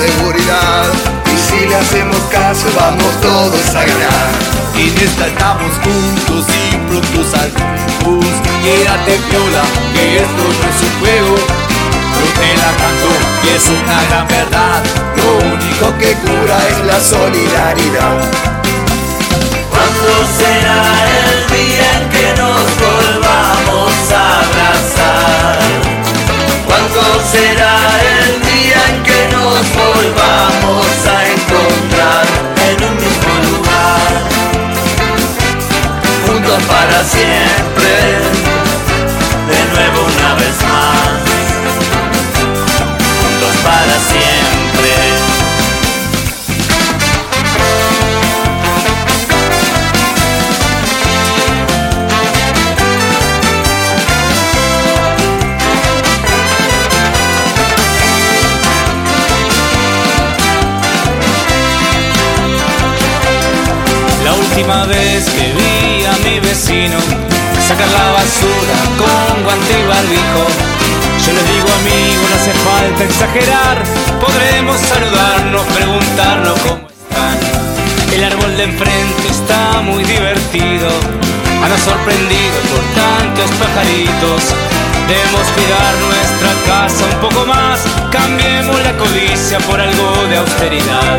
seguridad. Y si le hacemos caso, vamos todos a ganar. En esta estamos juntos y pronto salvamos. Quédate viola, que esto no es un juego. Yo te la canto y es una gran verdad. Lo único que cura es la solidaridad. ¿Cuándo será el día en que nos volvamos a abrazar? ¿Cuándo será nos volvamos a encontrar en un mismo lugar? Juntos para siempre, de nuevo una vez más. Juntos para siempre. Última vez que vi a mi vecino sacar la basura con guante y barbijo. Yo les digo amigo, no hace falta exagerar. Podremos saludarnos, preguntarnos cómo están. El árbol de enfrente está muy divertido. Anda sorprendido por tantos pajaritos. Debemos cuidar nuestra casa un poco más. Cambiemos la codicia por algo de austeridad.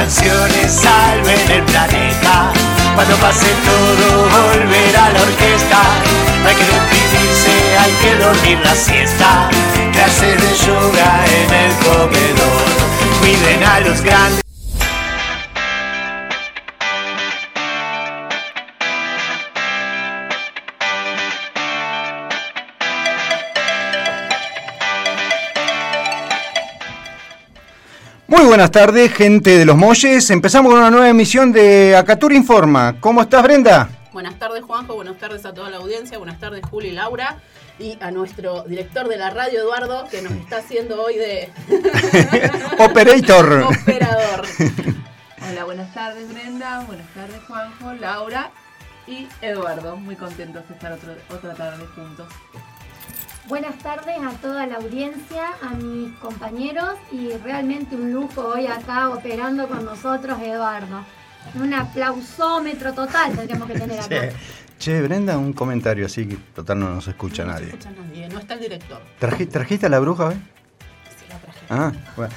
canciones, salven el planeta. Cuando pase todo, volverá la orquesta. No hay que deprimirse, hay que dormir la siesta. Clases de yoga en el comedor. Cuiden a los grandes. Buenas tardes, gente de los Molles. Empezamos con una nueva emisión de Acatur Informa. ¿Cómo estás, Brenda? Buenas tardes, Juanjo. Buenas tardes a toda la audiencia. Buenas tardes, Juli y Laura. Y a nuestro director de la radio, Eduardo, que nos está haciendo hoy de Operator. operador. Hola, buenas tardes Brenda, buenas tardes Juanjo, Laura y Eduardo. Muy contentos de estar otro- otra tarde juntos. Buenas tardes a toda la audiencia, a mis compañeros y realmente un lujo hoy acá operando con nosotros Eduardo. Un aplausómetro total tendríamos que tener acá. Che, che, Brenda, un comentario así que total no nos escucha No se nadie. escucha nadie, no está el director. ¿Traji- ¿Trajiste a la bruja hoy? Sí, la traje. Ah, bueno.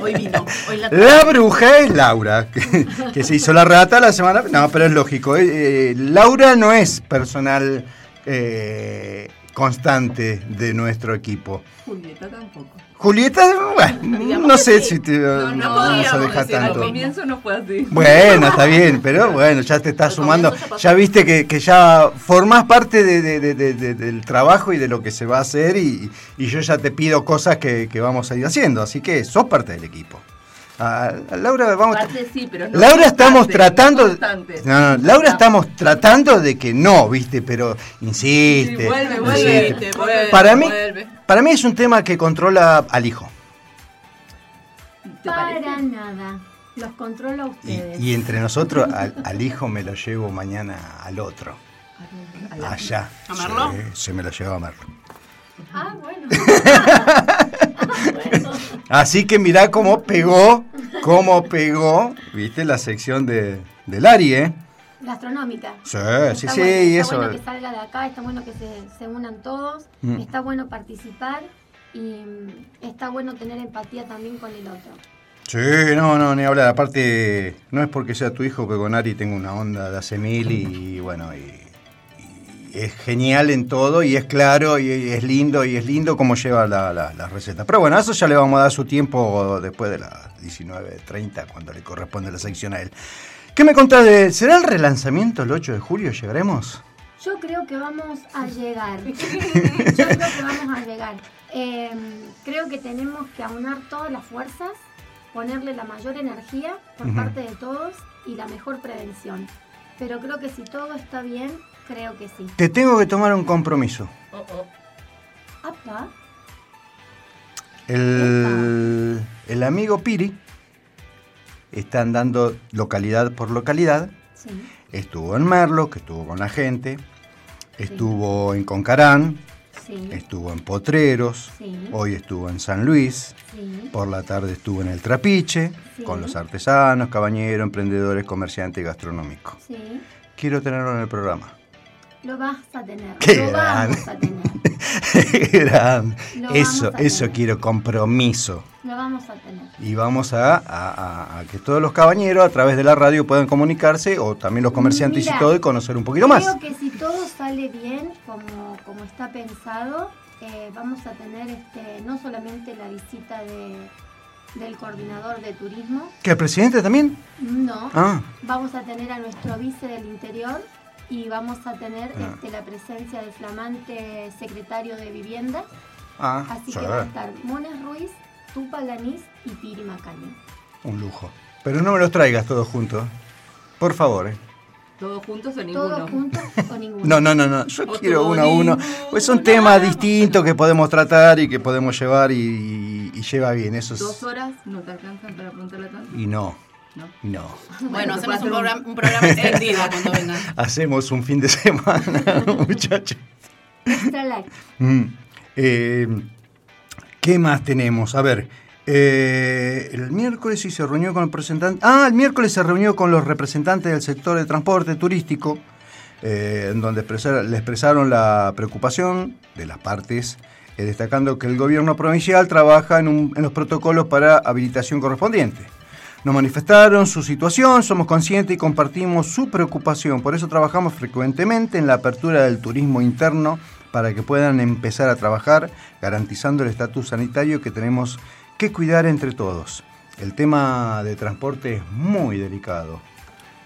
Hoy vino. Hoy la La bruja es Laura, que, que se hizo la rata la semana. No, pero es lógico. eh, eh, Laura no es personal eh, constante de nuestro equipo. Julieta tampoco. Julieta, bueno, Digamos no sé sí. si te, No, no no podríamos se deja decir lo Al tanto. mismo. comienzo no fue así. Bueno, está bien, pero bueno, ya te estás Al sumando. ya viste que, que ya formás parte de- de- de- de- de- del trabajo y de lo que se va a hacer y, y yo ya te pido cosas que, que vamos a ir haciendo, así que sos parte del equipo. A, a Laura, vamos. Parte sí, pero no Laura estamos tratando. no. No, Laura estamos tratando de que no, viste, pero insiste. Sí, vuelve, insiste. vuelve. Vuelve, vuelve, Para mí, para mí es un tema que controla al hijo. Para nada. Los controlo a Y, ustedes. y entre nosotros, al, al hijo me lo llevo mañana al otro. Allá. ¿A Merlo? Sí, se me lo lleva a Merlo. Ah, bueno. Así que mirá cómo pegó, cómo pegó, viste, la sección de, del Ari, ¿eh? Gastronómica. Sí, Está sí, bueno, sí, está eso. bueno que salga de acá, está bueno que se, se unan todos, Mm. está bueno participar y mm, está bueno tener empatía también con el otro. Sí, no, no, ni hablar. Aparte, no es porque sea tu hijo, pero con Ari tengo una onda de hace mil y bueno, y, es genial en todo y es claro y, es lindo y es lindo cómo lleva la, la- la receta. Pero bueno, a eso ya le vamos a dar su tiempo después de las 19.30, cuando le corresponde la sección a él. ¿Qué me contás de... ¿Será el relanzamiento el 8 de julio? ¿Llegaremos? Yo creo que vamos a llegar. Yo creo que vamos a llegar. Eh, creo que tenemos que aunar todas las fuerzas ponerle la mayor energía por parte de todos y la mejor prevención. Pero creo que si todo está bien, creo que sí. Te tengo que tomar un compromiso. Oh, oh. Apa, El, el amigo Piri está andando localidad por localidad. sí, Estuvo en Merlo, que estuvo con la gente. Estuvo en Concarán. sí, Estuvo en Potreros. sí, Hoy estuvo en San Luis. sí, Por la tarde estuvo en el Trapiche. Sí. Con los artesanos, cabañeros, emprendedores, comerciantes y gastronómicos. sí. Quiero tenerlo en el programa. Lo vas a tener. Qué lo grande. vamos a tener. Lo Eso, a eso tener. quiero, compromiso. Lo vamos a tener. Y vamos a, a- que todos los cabañeros a través de la radio puedan comunicarse, o también los comerciantes y todo, y conocer un poquito más. Creo que si todo sale bien, como, como está pensado, eh, vamos a tener este, no solamente la visita de, del coordinador de turismo, ¿Que el presidente también? no, Ah, vamos a tener a nuestro vice del interior y vamos a tener Ah. este, la presencia del flamante secretario de vivienda. ah, Así sí, que va a estar Mones Ruiz, Tupa Lanís y Piri Macani. un lujo. Pero no me los traigas todos juntos. Por favor, ¿eh? ¿Todos juntos o ninguno? ¿Todos juntos o ninguno? No, no, no, no. Yo O quiero uno a uno. Pues son temas distintos que podemos tratar y que podemos llevar y, y- y lleva bien. Eso es- ¿Dos horas no te alcanzan para preguntarle tanto? Y no, ¿No? no. Bueno, hacemos un programa, un programa extendido cuando vengan. Hacemos un fin de semana, muchachos. Extra light. Mm. Eh, ¿Qué más tenemos? A ver, eh, el miércoles sí se reunió con el representante. Ah, el miércoles se reunió con los representantes del sector de transporte turístico, eh, en donde expresar- le expresaron la preocupación de las partes, eh, destacando que el gobierno provincial trabaja en, un- en los protocolos para habilitación correspondiente. Nos manifestaron su situación, somos conscientes y compartimos su preocupación. Por eso trabajamos frecuentemente en la apertura del turismo interno para que puedan empezar a trabajar garantizando el estatus sanitario que tenemos que cuidar entre todos. El tema de transporte es muy delicado,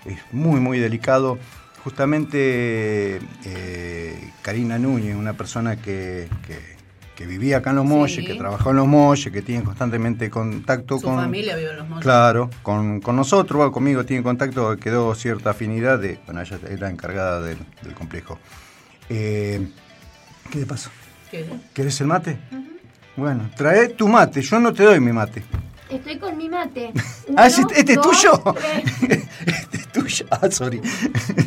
es muy, muy delicado. Justamente eh, Karina Núñez, una persona que, que- que vivía acá en Los Molles, Sí. que trabajó en Los Molles, que tiene constantemente contacto Su con... familia vive en los montes. Claro, con, con nosotros, bueno, conmigo tiene contacto, quedó cierta afinidad de, bueno, ella era encargada del, del complejo. Eh, ¿Qué le pasó? ¿Qué? ¿Querés el mate? Bueno, trae tu mate, yo no te doy mi mate. Estoy con mi mate. Ah, ¿este, este es tuyo? este es tuyo. Ah, sorry.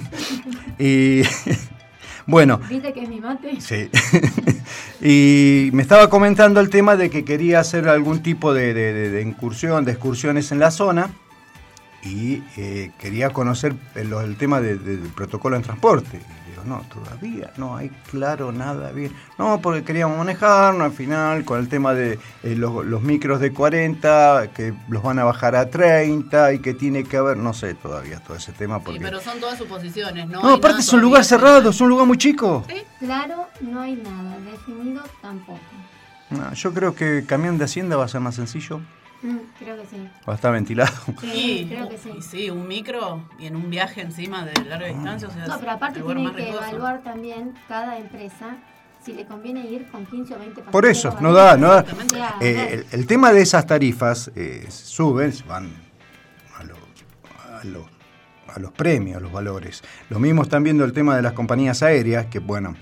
y bueno, ¿Viste que es mi mate? Sí. y me estaba comentando el tema de que quería hacer algún tipo de, de- de- de incursión, de excursiones en la zona y eh, quería conocer el, el tema de- de- del protocolo en transporte. No, todavía no hay claro nada bien. No, porque queríamos manejarnos al final con el tema de eh, los, los micros de 40, que los van a bajar a 30 y que tiene que haber, no sé todavía todo ese tema. Sí, pero son todas suposiciones, ¿no? no, hay aparte es un lugar cerrado, es un lugar muy chico. Sí. Claro, no hay nada. Definido tampoco. No, yo creo que camión de Hacienda va a ser más sencillo, Mm, creo que sí. va a estar ventilado. Sí, creo que sí. y sí, un micro y en un viaje encima de larga distancia. O sea, No, pero aparte tienen que riesgoso. evaluar también cada empresa si le conviene ir con 15 o 20 pasajeros. Por eso, no da, no da. Eh, no. el, el tema de esas tarifas eh, suben, van a, lo- a lo- a los premios, a los valores. Lo mismo están viendo el tema de las compañías aéreas, que bueno,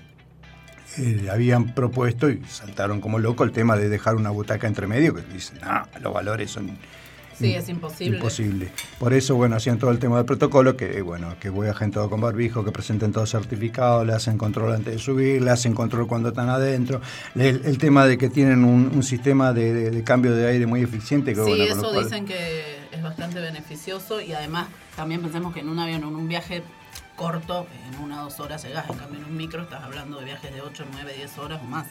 eh, habían propuesto y saltaron como loco el tema de dejar una butaca entre medio, que dicen, no, los valores son Sí, es imposible. Imposible. Por eso, bueno, hacían todo el tema del protocolo, que bueno, que viajen todo con barbijo, que presenten todo certificado, le hacen control antes de subir, le hacen control cuando están adentro. El, el tema de que tienen un, un sistema de, de- de cambio de aire muy eficiente. Que, Sí, bueno, eso cual- dicen que es bastante beneficioso y además también pensemos que en un avión, en un viaje corto, en una o dos horas llegás, en cambio en un micro estás hablando de viajes de 8, 9, 10 horas o más.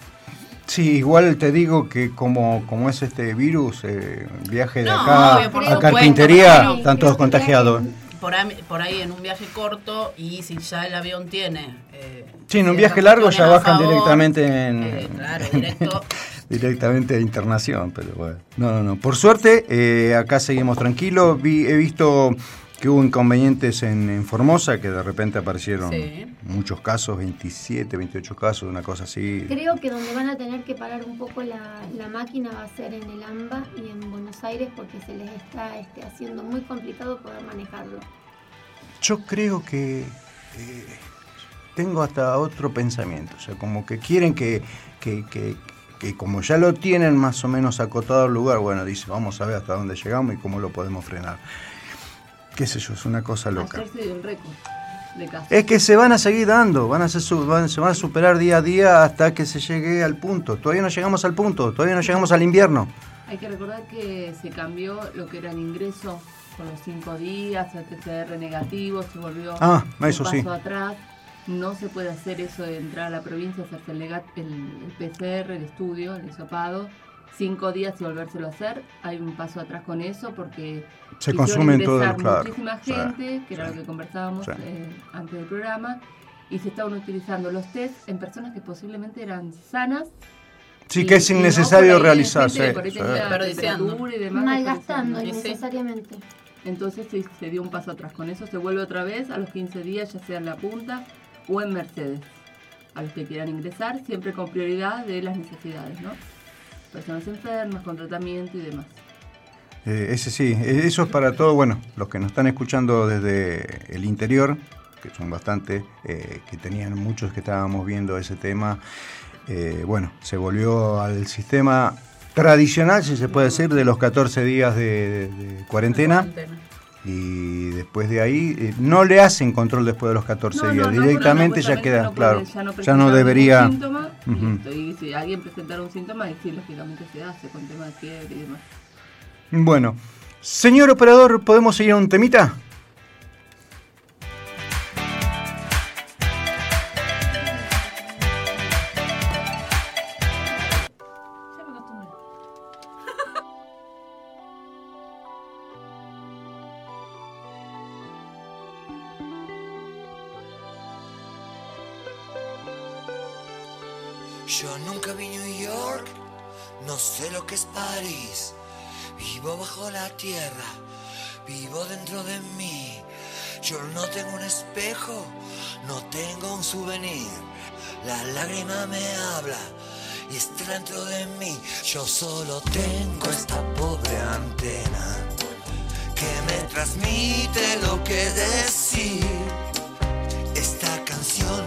Sí, igual te digo que como, como es este virus, eh, viaje de No, acá obvio, a carpintería, están todos contagiados. Por ahí, por ahí en un viaje corto y si ya el avión tiene... eh, Sí, en un viaje largo ya a bajan favor, directamente en... eh, claro, directo. directamente de internación, pero bueno. No, no, no. Por suerte, acá seguimos tranquilos. Vi- he visto que hubo inconvenientes en, en Formosa, que de repente aparecieron Sí. muchos casos, 27, 28 casos, una cosa así. Creo que donde van a tener que parar un poco la, la máquina va a ser en el AMBA y en Buenos Aires porque se les está este, haciendo muy complicado poder manejarlo. Yo creo que eh, tengo hasta otro pensamiento, o sea, como que quieren que, que, que- que como ya lo tienen más o menos acotado el lugar, bueno, dice, vamos a ver hasta dónde llegamos y cómo lo podemos frenar. Qué sé yo, es una cosa loca. Récord de. Es que se van a seguir dando, van a ser van- se van a superar día a día hasta que se llegue al punto. Todavía no llegamos al punto, todavía no llegamos al invierno. Hay que recordar que se cambió lo que era el ingreso con los cinco días, el PCR negativo, se volvió Ah, un eso paso sí. atrás. No se puede hacer eso de entrar a la provincia, hacerse el, el PCR, el estudio, el hisopado, cinco días y volvérselo a hacer. Hay un paso atrás con eso porque Se quisieron consumen todo, ingresar claro. muchísima Sí, gente, que era sí, lo que conversábamos sí. eh, antes del programa, y se estaban utilizando los test en personas que posiblemente eran sanas Sí, y- que es no innecesario en realizarse. sí. Malgastando sí. innecesariamente. Entonces sí, se dio un paso atrás. Con eso se vuelve otra vez a los 15 días, ya sea en la punta o en Mercedes. A los que quieran ingresar, siempre con prioridad de las necesidades, ¿no? Personas enfermas, con tratamiento y demás. Eh, ese sí, eh, eso es para todos, bueno, los que nos están escuchando desde el interior, que son bastante, eh, que tenían muchos que estábamos viendo ese tema. eh, bueno, se volvió al sistema tradicional, si se puede decir, de los 14 días de, de cuarentena. Y después de ahí, eh, no le hacen control después de los 14 No, no, días, no, directamente ya queda, puede- claro, ya no ya debería... y si alguien presentara un síntoma, sí, lógicamente se hace con tema de fiebre y demás. Bueno, señor operador, ¿podemos seguir a un temita? Vivo dentro de mí. Yo no tengo un espejo, no tengo un souvenir. La lágrima me habla y está dentro de mí. Yo solo tengo esta pobre antena que me transmite lo que decir. Esta canción,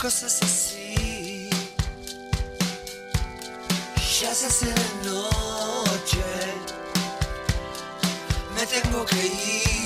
La cosa es así. Ya se hace de noche, me tengo que ir.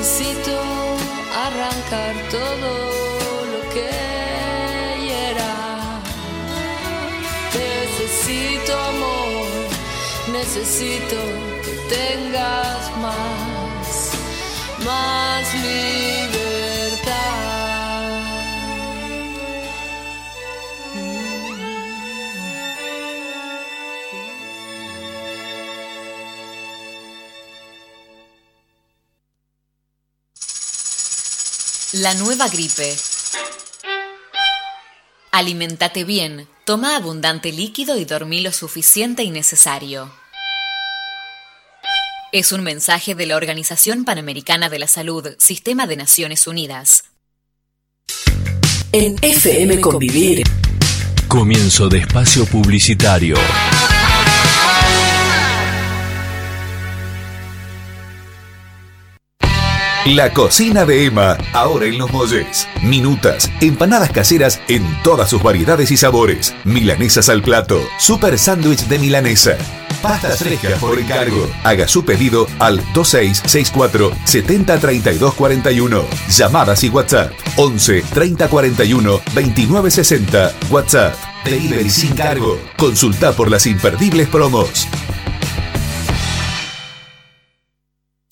Necesito arrancar todo lo que hiera. Necesito amor, necesito que tengas más, más libertad. La nueva gripe. Alimentate bien, toma abundante líquido y dormí lo suficiente y necesario. Es un mensaje de la Organización Panamericana de la Salud, Sistema de Naciones Unidas. En FM Convivir. Comienzo de espacio publicitario. La cocina de Emma, ahora en Los Molles. Minutas, empanadas caseras en todas sus variedades y sabores. Milanesas al plato, super sándwich de milanesa. Pastas frescas por encargo. Haga su pedido al 2664 703241. Llamadas y WhatsApp 11 3041 2960. WhatsApp. Delivery sin cargo. Consulta por las imperdibles promos.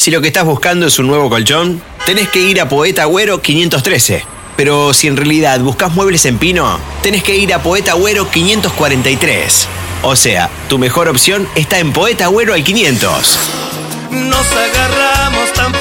Si lo que estás buscando es un nuevo colchón, tenés que ir a Poeta Agüero 513. Pero si en realidad buscas muebles en pino, tenés que ir a Poeta Agüero 543. O sea, tu mejor opción está en Poeta Agüero al 500. Nos agarramos tan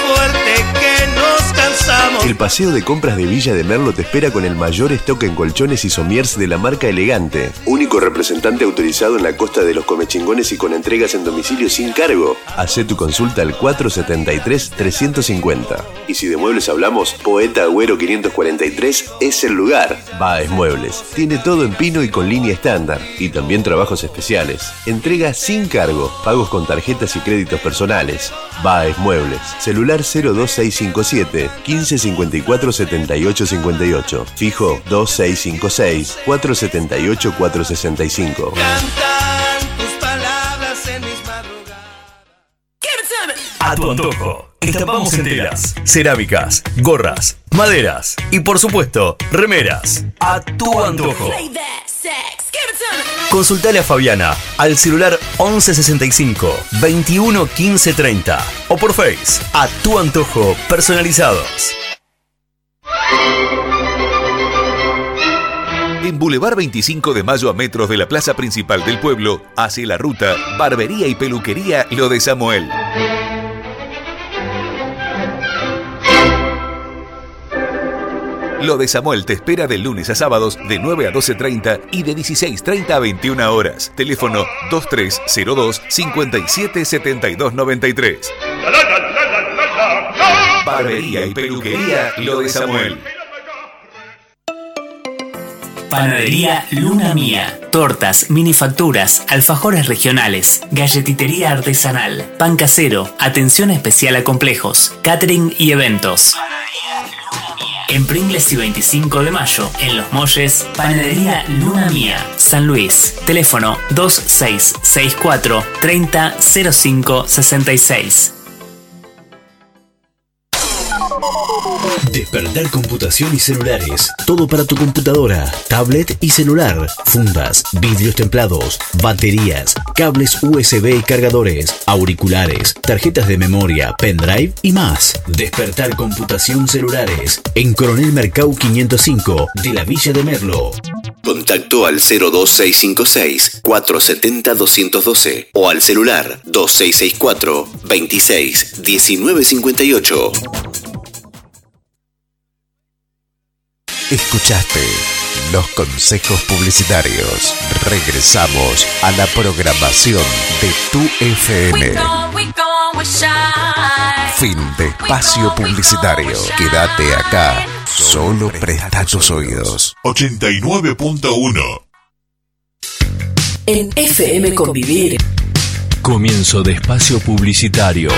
El paseo de compras de Villa de Merlo te espera con el mayor stock en colchones y somiers de la marca Elegante. Único representante autorizado en la costa de los comechingones y con entregas en domicilio sin cargo. Hacé tu consulta al 473-350. Y si de muebles hablamos, Poeta Agüero 543 es el lugar. Baez Muebles. Tiene todo en pino y con línea estándar. Y también trabajos especiales. Entrega sin cargo. Pagos con tarjetas y créditos personales. Baez Muebles. Celular 02657 1554 7858. Fijo 2656 478 465. A tu antojo. Estampamos en telas, cerámicas, gorras, maderas y por supuesto, remeras. A tu antojo. Consultale a Fabiana al celular 1165 21 15 30 o por Face a tu antojo personalizados. En Boulevard 25 de Mayo a metros de la plaza principal del pueblo, hacia la ruta Barbería y Peluquería Lo de Samuel. Lo de Samuel te espera de lunes a sábados de 9 a 12.30 y de 16.30 a 21 horas. Teléfono 2302 577293. Barbería y peluquería Lo de Samuel. Panadería Luna Mía. Tortas, minifacturas, alfajores regionales, galletitería artesanal, pan casero, atención especial a complejos, catering y eventos. En Pringles y 25 de mayo, en Los Molles, Panadería Luna Mía, San Luis. Teléfono 2664 300566. Despertar computación y celulares. Todo para tu computadora, tablet y celular. Fundas, vidrios templados, baterías, cables USB y cargadores, auriculares, tarjetas de memoria, pendrive y más. Despertar computación celulares. En Coronel Mercau 505 de la Villa de Merlo. Contacto al 02656 470 212 o al celular 2664 26 1958. Escuchaste los consejos publicitarios. Regresamos a la programación de tu FM. Fin de espacio publicitario. Quédate acá. Solo presta tus oídos. 89.1 En FM Convivir. Comienzo de espacio publicitario.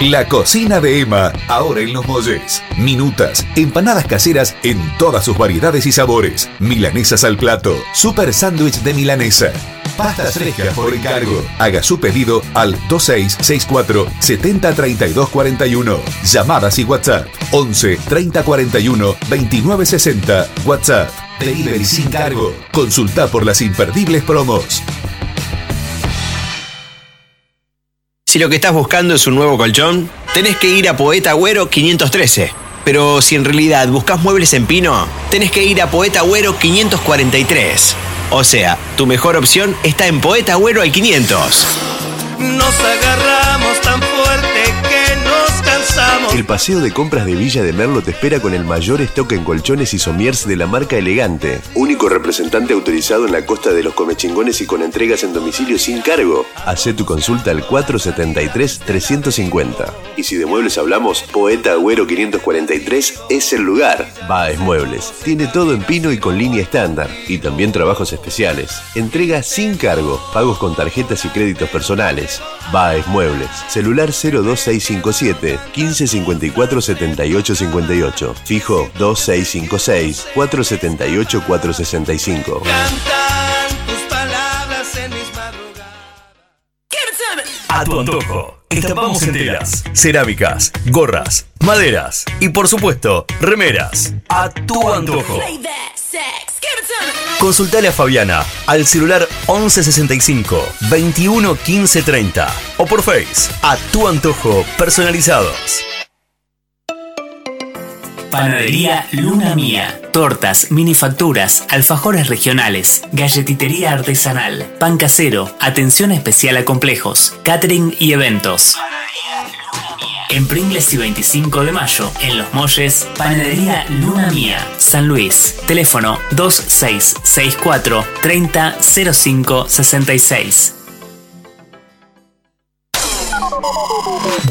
La cocina de Emma, ahora en Los Molles. Minutas, empanadas caseras en todas sus variedades y sabores. Milanesas al plato, super sándwich de milanesa. Pastas frescas por encargo. Haga su pedido al 2664 703241. Llamadas y WhatsApp 11 3041 2960. WhatsApp. Delivery sin cargo. Consulta por las imperdibles promos. Si lo que estás buscando es un nuevo colchón, tenés que ir a Poeta Agüero 513. Pero si en realidad buscas muebles en pino, tenés que ir a Poeta Agüero 543. O sea, tu mejor opción está en Poeta Agüero al 500. Nos agarramos El paseo de compras de Villa de Merlo te espera con el mayor stock en colchones y somiers de la marca Elegante. Único representante autorizado en la costa de los comechingones y con entregas en domicilio sin cargo. Hacé tu consulta al 473-350. Y si de muebles hablamos, Poeta Agüero 543 es el lugar. Baez Muebles. Tiene todo en pino y con línea estándar. Y también trabajos especiales. Entrega sin cargo. Pagos con tarjetas y créditos personales. Baez Muebles. Celular 02657 1554 7858. Fijo 2656 478 465. Tus palabras en mis madrugadas. A tu antojo. Estampamos en telas, cerámicas, gorras, maderas y por supuesto, remeras. A tu antojo. Consultale a Fabiana al celular 1165 21 15 30 o por Face a tu antojo personalizados. Panadería Luna Mía. Tortas, minifacturas, alfajores regionales, galletitería artesanal, pan casero, atención especial a complejos, catering y eventos. En Pringles y 25 de mayo, en Los Molles, Panadería Luna Mía, San Luis. Teléfono 2664 300566.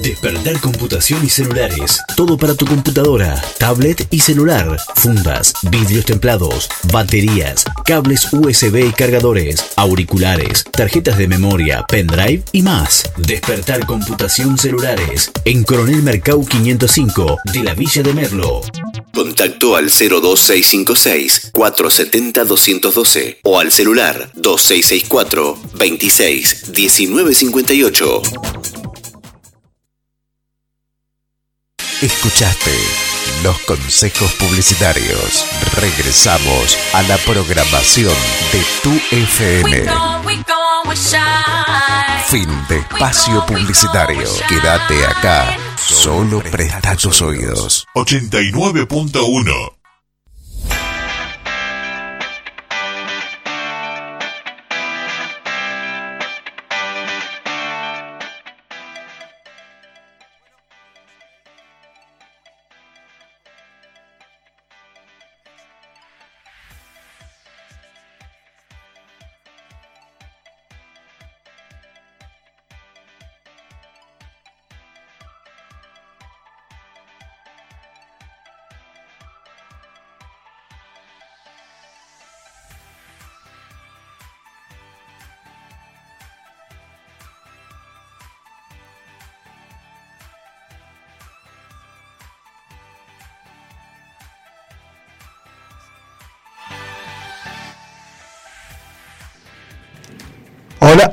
Despertar computación y celulares. Todo para tu computadora, tablet y celular. Fundas, vidrios templados, baterías, cables USB y cargadores, auriculares, tarjetas de memoria, pendrive y más. Despertar computación celulares. En Coronel Mercau 505 de la Villa de Merlo. Contacto al 02656 470 212 o al celular 2664 26 1958. Escuchaste los consejos publicitarios. Regresamos a la programación de tu FM. Fin de espacio publicitario. Quédate acá. Solo presta tus oídos. 89.1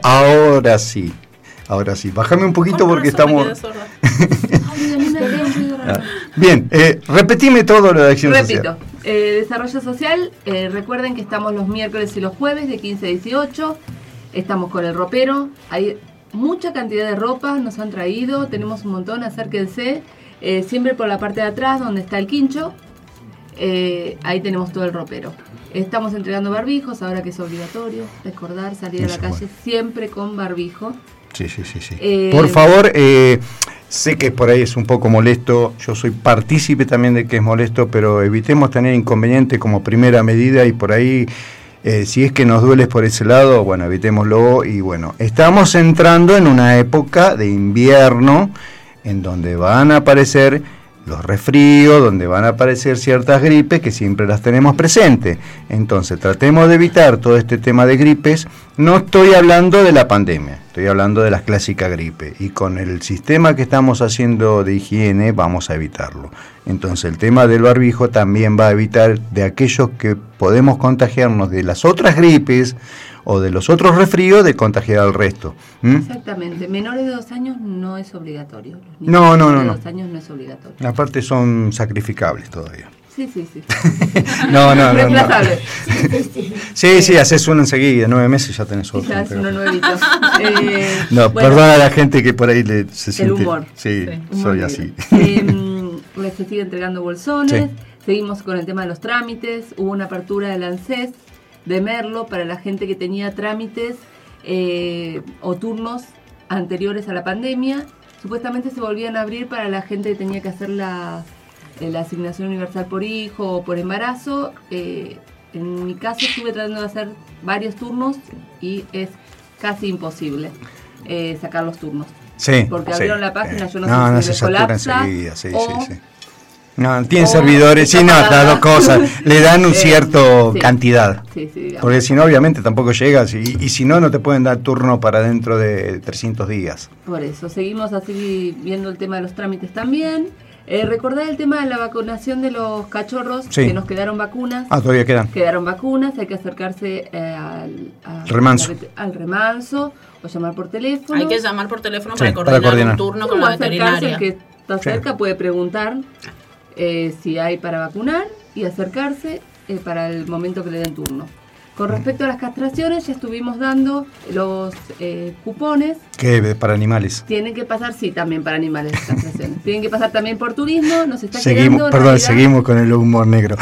Ahora sí. Ahora sí. Bájame un poquito porque estamos. Ah, Bien, eh, repetime todo lo de acción Repito, social. eh, desarrollo social, eh, recuerden que estamos los miércoles y los jueves de 15 a 18, estamos con el ropero, hay mucha cantidad de ropa, nos han traído, tenemos un montón, acérquense, eh, siempre por la parte de atrás donde está el quincho, eh, ahí tenemos todo el ropero. Estamos entregando barbijos, ahora que es obligatorio, recordar salir a la Eso, calle siempre con barbijo. Sí, sí, sí, sí. Eh, Por favor, eh, sé que por ahí es un poco molesto, yo soy partícipe también de que es molesto, pero evitemos tener inconveniente como primera medida y por ahí, eh, si es que nos duele por ese lado, bueno, evitémoslo y bueno, estamos entrando en una época de invierno en donde van a aparecer los resfríos, donde van a aparecer ciertas gripes que siempre las tenemos presentes. Entonces, tratemos de evitar todo este tema de gripes. No estoy hablando de la pandemia, estoy hablando de las clásicas gripes. Y con el sistema que estamos haciendo de higiene vamos a evitarlo. Entonces, el tema del barbijo también va a evitar de aquellos que podemos contagiarnos de las otras gripes o de los otros resfríos de contagiar al resto. ¿Mm? Exactamente, menores de dos años no es obligatorio. Los No, no, no, de no. dos años no es obligatorio. Aparte son sacrificables todavía. Sí, sí, sí. No, no, no, no. Sí, sí, haces uno enseguida, nueve meses ya tenés otro. Pero- uno nuevito. Eh, No, bueno, perdona a la gente que por ahí le, se El siente. humor. Sí, humor soy negro. así. Eh, les sigue entregando bolsones. Seguimos con el tema de los trámites. Hubo una apertura del ANSES de Merlo para la gente que tenía trámites eh, o turnos anteriores a la pandemia. Supuestamente se volvían a abrir para la gente que tenía que hacer la, eh, la asignación universal por hijo o por embarazo. Eh, en mi caso estuve tratando de hacer varios turnos y es casi imposible eh, sacar los turnos. Sí, Porque sí, abrieron la página, yo no, No, sé no si se colapsa enseguida, sí, o- sí, sí. No, tienen o servidores, sí, no, las dos cosas. Le dan un Eh, cierto sí. cantidad. Sí, sí. Porque si no, obviamente tampoco llegas. Y, y si no, no te pueden dar turno para dentro de 300 días. Por eso, seguimos así viendo el tema de los trámites también. Eh, recordar el tema de la vacunación de los cachorros, Sí. que nos quedaron vacunas. Ah, todavía quedan. Quedaron vacunas, hay que acercarse eh, al, a- Remanso. al remanso o llamar por teléfono. Hay que llamar por teléfono Sí, para para coordinar coordinar. un turno con la acercarse, veterinaria. el que está Sí. cerca puede preguntar eh, si hay para vacunar y acercarse eh, para el momento que le den turno. Con respecto a las castraciones, ya estuvimos dando los eh, cupones. ¿Qué? Para animales. Tienen que pasar, sí, también para animales las castraciones. Tienen que pasar también por turismo. Nos está Seguimos, quedando. perdón, seguimos con el humor negro.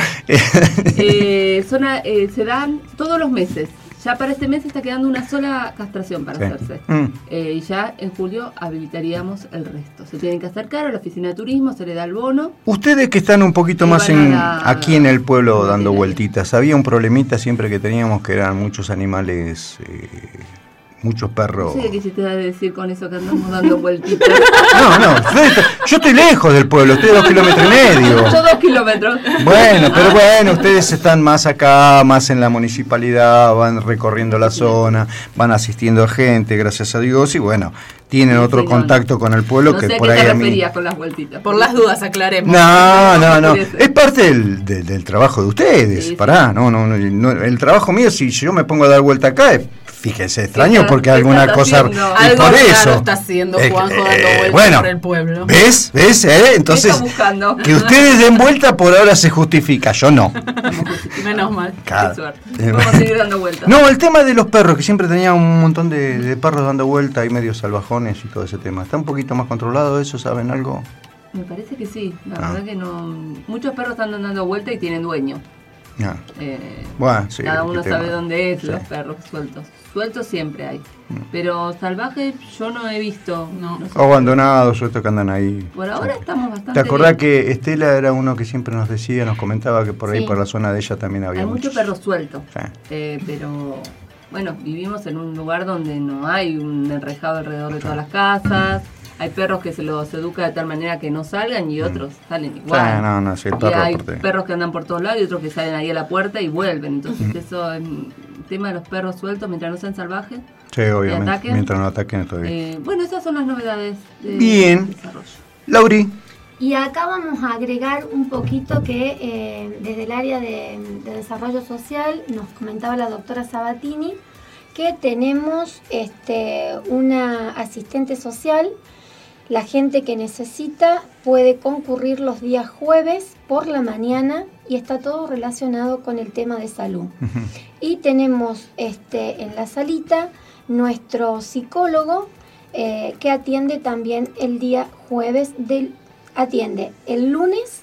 eh, son a- eh, se dan todos los meses. Ya para este mes está quedando una sola castración para Sí. hacerse. Mm. Eh, y ya en julio habilitaríamos el resto. Se tienen que acercar a la oficina de turismo, se le da el bono. Ustedes que están un poquito más en, la- aquí en el pueblo dando vueltitas, había un problemita siempre que teníamos que eran muchos animales, eh, muchos No perros. sé qué quisiste decir con eso que andamos dando vueltitas. No, no, yo estoy lejos del pueblo, estoy a dos kilómetros y medio. Yo dos kilómetros. Bueno, pero bueno, ustedes están más acá, más en la municipalidad, van recorriendo la zona, van asistiendo a gente, gracias a Dios, y bueno, tienen otro sí, no, contacto con el pueblo no que sé a por qué ahí te a mí... con las vueltitas. Por las dudas, aclaremos. No, no, no. Es parte del, del- del trabajo de ustedes. Sí, Pará, no, no, no, no, El trabajo mío, si yo me pongo a dar vuelta acá, es- fíjense, extraño está- porque alguna cosa. haciendo? y Algo por eso. está haciendo Eh, Juanjo eh, vueltas bueno, por el pueblo. ¿Ves? ¿Ves? ¿Eh? ¿Qué Entonces, que ustedes den vuelta por ahora se justifica, yo no. Menos mal. Claro. Qué suerte. Eh, Vamos a seguir dando vueltas. No, el tema de los perros, que siempre tenía un montón de, de perros dando vuelta y medio salvajones y todo ese tema. ¿Está un poquito más controlado eso? ¿Saben algo? Me parece que sí. La Ah. verdad que no. Muchos perros están dando vuelta y tienen dueño. Ah. Eh, Bueno, sí, cada uno tema. sabe dónde es Sí. Mm. los perros sueltos. Sueltos siempre hay. Pero salvajes yo no he visto. No. sé. Abandonados, sueltos que andan ahí. Por ahora estamos bastante. ¿Te acordás bien. que Estela era uno que siempre nos decía, nos comentaba que por ahí, Sí. por la zona de ella también había Hay muchos? muchos perros sueltos. Sí. Eh, pero bueno, vivimos en un lugar donde no hay un enrejado alrededor de todas las casas. Hay perros que se los educa de tal manera que no salgan y otros salen igual. Mm. Sí, no, no, sí, y perro hay perros que andan por todos lados y otros que salen ahí a la puerta y vuelven. Entonces eso, el tema de los perros sueltos mientras no sean salvajes. Sí, obviamente. ataquen. Mientras no ataquen. Eh, bueno, esas son las novedades. de Bien. desarrollo. Lauri. Y acá vamos a agregar un poquito que eh, desde el área de, de desarrollo social nos comentaba la doctora Sabatini que tenemos este, una asistente social. La gente que necesita puede concurrir los días jueves por la mañana y está todo relacionado con el tema de salud. Y tenemos este, en la salita nuestro psicólogo eh, que atiende también el día jueves del atiende el lunes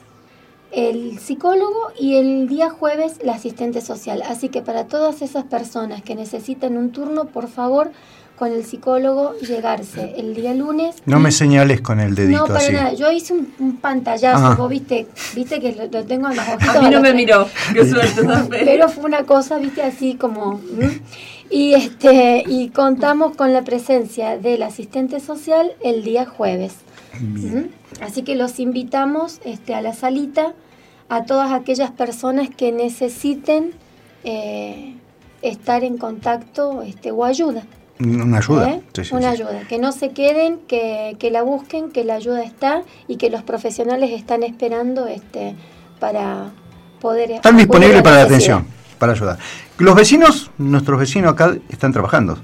el psicólogo y el día jueves la asistente social. Así que para todas esas personas que necesitan un turno, por favor, con el psicólogo llegarse el día lunes. No me señales con el dedito No, para así. nada. Yo hice un, un pantallazo, Ah. vos viste, viste que lo, lo tengo en los ojitos. A mí no me miró. Qué suerte. Pero fue una cosa, viste, así como... ¿m? Y, este, y contamos con la presencia del asistente social el día jueves. Así que los invitamos este, a la salita a todas aquellas personas que necesiten eh, estar en contacto este, o ayuda. Una ayuda. ¿eh? Sí, sí, Una sí. ayuda. Que no se queden, que, que la busquen, que la ayuda está y que los profesionales están esperando este, para poder... Están disponibles para la atención, para ayudar. Los vecinos, nuestros vecinos acá, están trabajando.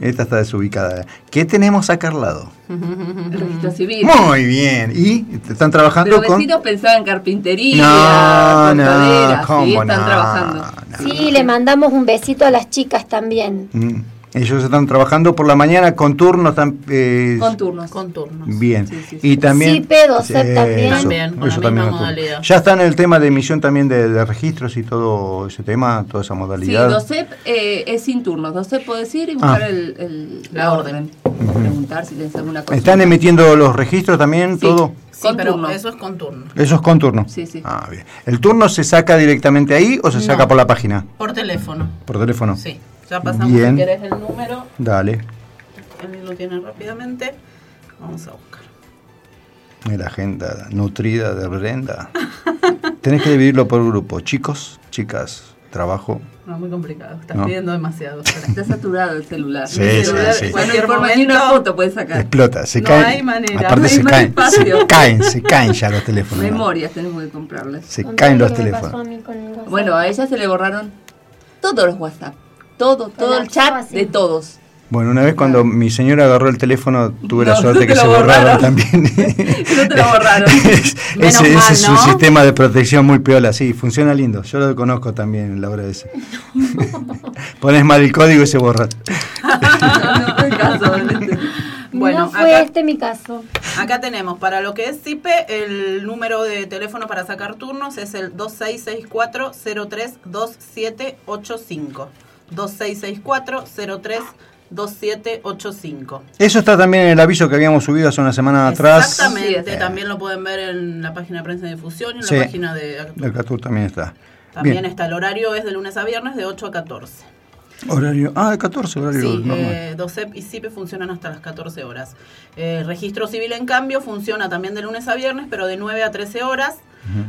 Esta está desubicada. ¿Qué tenemos acá al lado? El registro civil. Muy bien. ¿Y están trabajando Pero con...? vecinos pensaban en carpintería, No, con no, madera, sí, ¿cómo están no? trabajando. Sí, le mandamos un besito a las chicas también. Mm. Ellos están trabajando por la mañana con turnos. Están, eh, Con turnos. Con turnos. Bien. Y también. Sí, pedo, CEP también. Eso, También, con la eso misma también modalidad. Ya está en el tema de emisión también de, de registros y todo ese tema, toda esa Sí, modalidad. DOCEP eh, es sin turnos. DOCEP podés ir y buscar Ah. el, el- La orden. Preguntar si tenés alguna cosa. ¿Están emitiendo los registros también, todo? Sí, Con pero turno. eso es con turno. Eso es con turno. Sí, sí. Ah, bien. ¿El turno se saca directamente ahí o se No. saca por la página? Por teléfono. Por teléfono. Sí. Ya pasamos Bien. si querés el número. Dale. Él lo tiene rápidamente. Vamos a buscar. La agenda nutrida de Brenda. Tenés que dividirlo por grupo. Chicos, chicas, trabajo. No, muy complicado. Estás No. pidiendo demasiado. Está saturado el celular. Sí, El sí, celular, sí. No Cualquier informa ni momento- una foto puedes sacar. Explota, se No caen. hay manera, Aparte no hay se caen, espacio. se caen, se caen ya los teléfonos. ¿no? Memorias tenemos que comprarles. Se caen los teléfonos. a mí con. Bueno, a ella se le borraron todos los WhatsApp. Todo, todo el chat así. de todos. Bueno, una vez cuando mi señora agarró el teléfono, tuve la No, suerte no que se borraron borraron. también. No te lo borraron. Menos ese, es un ¿no? sistema de protección muy piola, sí, funciona lindo. Yo lo conozco también, Laura, ese. Pones mal el código y se borra. Bueno, no fue acá- este mi caso. Acá tenemos para lo que es CIPE el número de teléfono para sacar turnos es el 2664-032785. 2664-032785. Eso está también en el aviso que habíamos subido hace una semana atrás. Exactamente, también lo pueden ver en la página de prensa de difusión y en Sí. la página de. El Catur también está. También Bien. está, el horario es de lunes a viernes de 8 a 14. Horario. Ah, el 14, horario Sí, eh, DOCEP y CIPE funcionan hasta las 14 horas. Eh, registro civil, en cambio, funciona también de lunes a viernes, pero de 9 a 13 horas.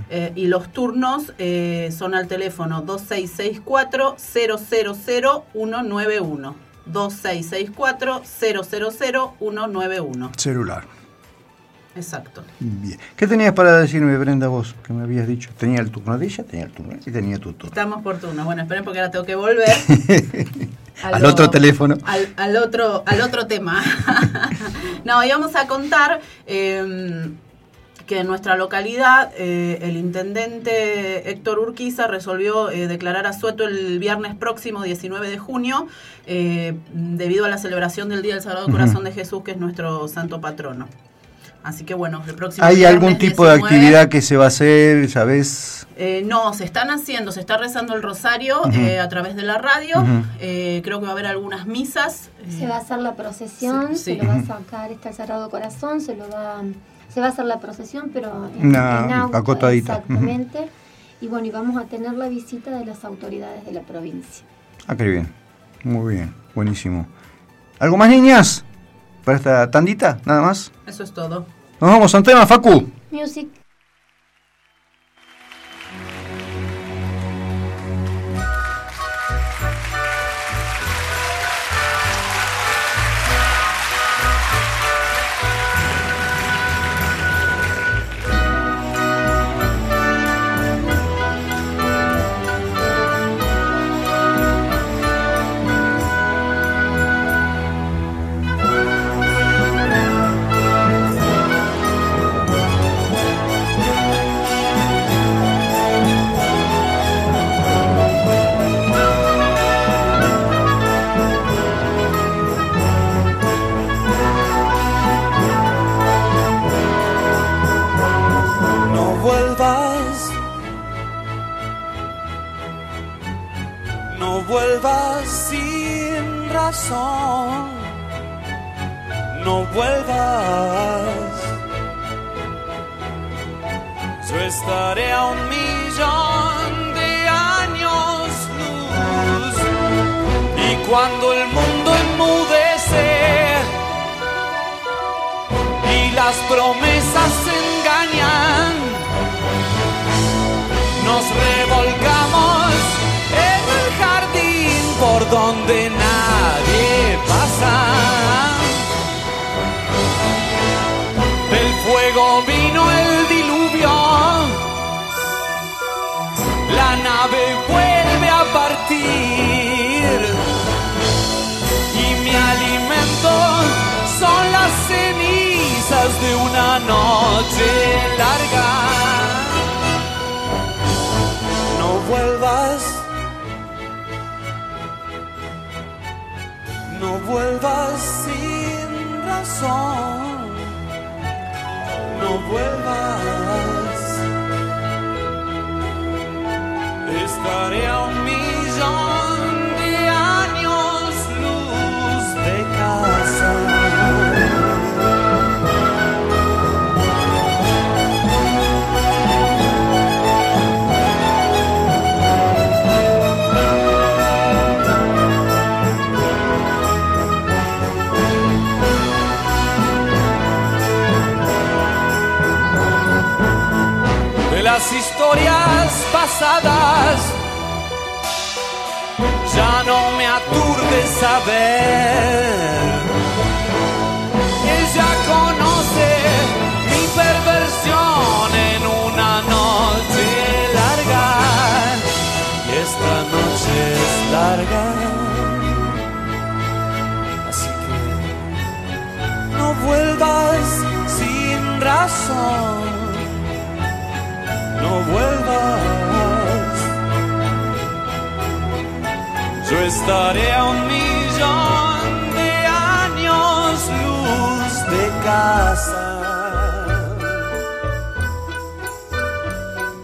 Eh, y los turnos eh, son al teléfono 2664-000-191. 2664-000-191. Celular. Exacto. Bien. ¿Qué tenías para decirme, Brenda, vos? Que me habías dicho. Tenía el turno de ella, tenía el turno y tenía tu turno. Estamos por turno. Bueno, esperen porque ahora tengo que volver Al otro teléfono. al, al otro, al otro tema. no, íbamos a contar eh, que en nuestra localidad eh, el intendente Héctor Urquiza resolvió eh, declarar asueto el viernes próximo, 19 de junio, eh, debido a la celebración del Día del Sagrado. Corazón de Jesús, que es nuestro santo patrono. Así que bueno, el próximo ¿Hay algún tipo de 19, actividad que se va a hacer, sabes? eh, no, se están haciendo, se está rezando el rosario Ujú. eh, a través de la radio. Ujú. Eh, creo que va a haber algunas misas. Se va a hacer la procesión, Sí, se sí. lo va a sacar está el Sagrado Corazón, se lo va se va a hacer la procesión, pero en, Una en auto, acotadita. Exactamente. Y bueno, y vamos a tener la visita de las autoridades de la provincia. Ah, qué bien. Muy bien, buenísimo. ¿Algo más, niñas? ¿Para esta tandita? ¿Nada más? Eso es todo. Nos vamos a un tema, Facu. Music. No vuelvas. Yo estaré a un millón de años luz. Y cuando el mundo enmudece y las promesas engañan. Nos revolcamos por donde nadie pasa. Del fuego vino el diluvio. La nave vuelve a partir y mi alimento son las cenizas de una noche larga. No vuelvas, no vuelvas sin razón, no vuelvas. Estaré a un Ya no me aturde saber. Ella conoce mi perversión en una noche larga. Y esta noche es larga. Así que no vuelvas sin razón. No vuelvas. Las estaré a un millón de años luz de casa.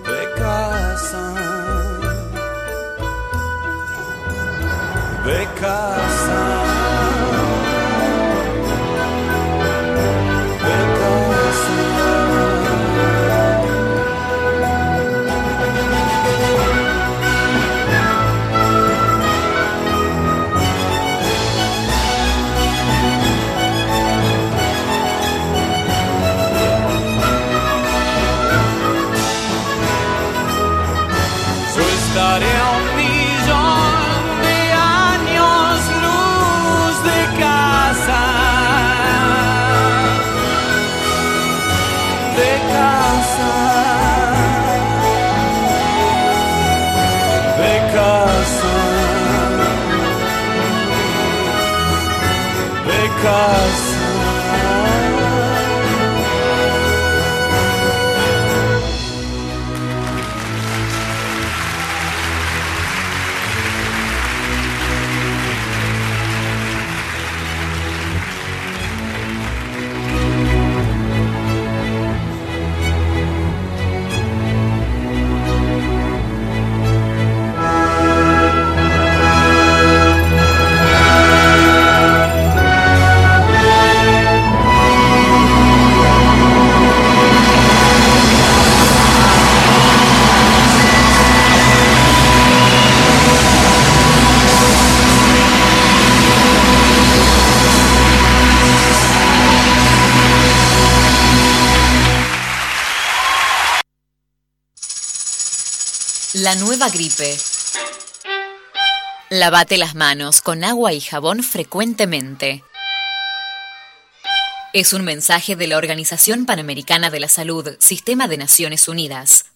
De casa. De casa. La nueva gripe. Lavate las manos con agua y jabón frecuentemente. Es un mensaje de la Organización Panamericana de la Salud, Sistema de Naciones Unidas.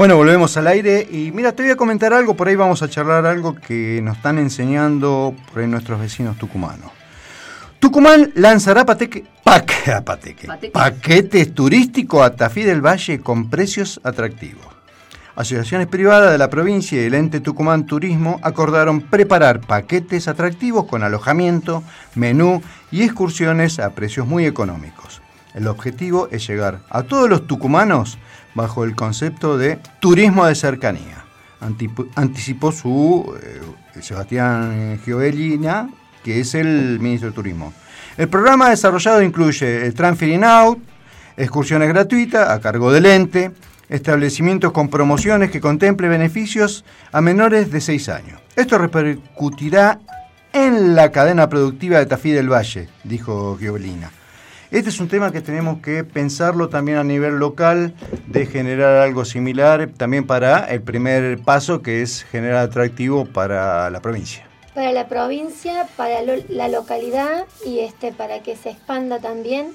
Bueno, volvemos al aire y mira, te voy a comentar algo, por ahí vamos a charlar algo que nos están enseñando por ahí nuestros vecinos tucumanos. Tucumán lanzará pateque- paque- pateque- Pateque. paquetes turísticos a Tafí del Valle con precios atractivos. Asociaciones privadas de la provincia y el ente Tucumán Turismo acordaron preparar paquetes atractivos con alojamiento, menú y excursiones a precios muy económicos. El objetivo es llegar a todos los tucumanos bajo el concepto de turismo de cercanía. Anticipó su eh, Sebastián Giovellina, que es el ministro de Turismo. El programa desarrollado incluye el Transferring Out, excursiones gratuitas a cargo del ente, establecimientos con promociones que contemple beneficios a menores de 6 años. Esto repercutirá en la cadena productiva de Tafí del Valle, dijo Giovellina. Este es un tema que tenemos que pensarlo también a nivel local, de generar algo similar también para el primer paso, que es generar atractivo para la provincia. Para la provincia, para la localidad y este para que se expanda también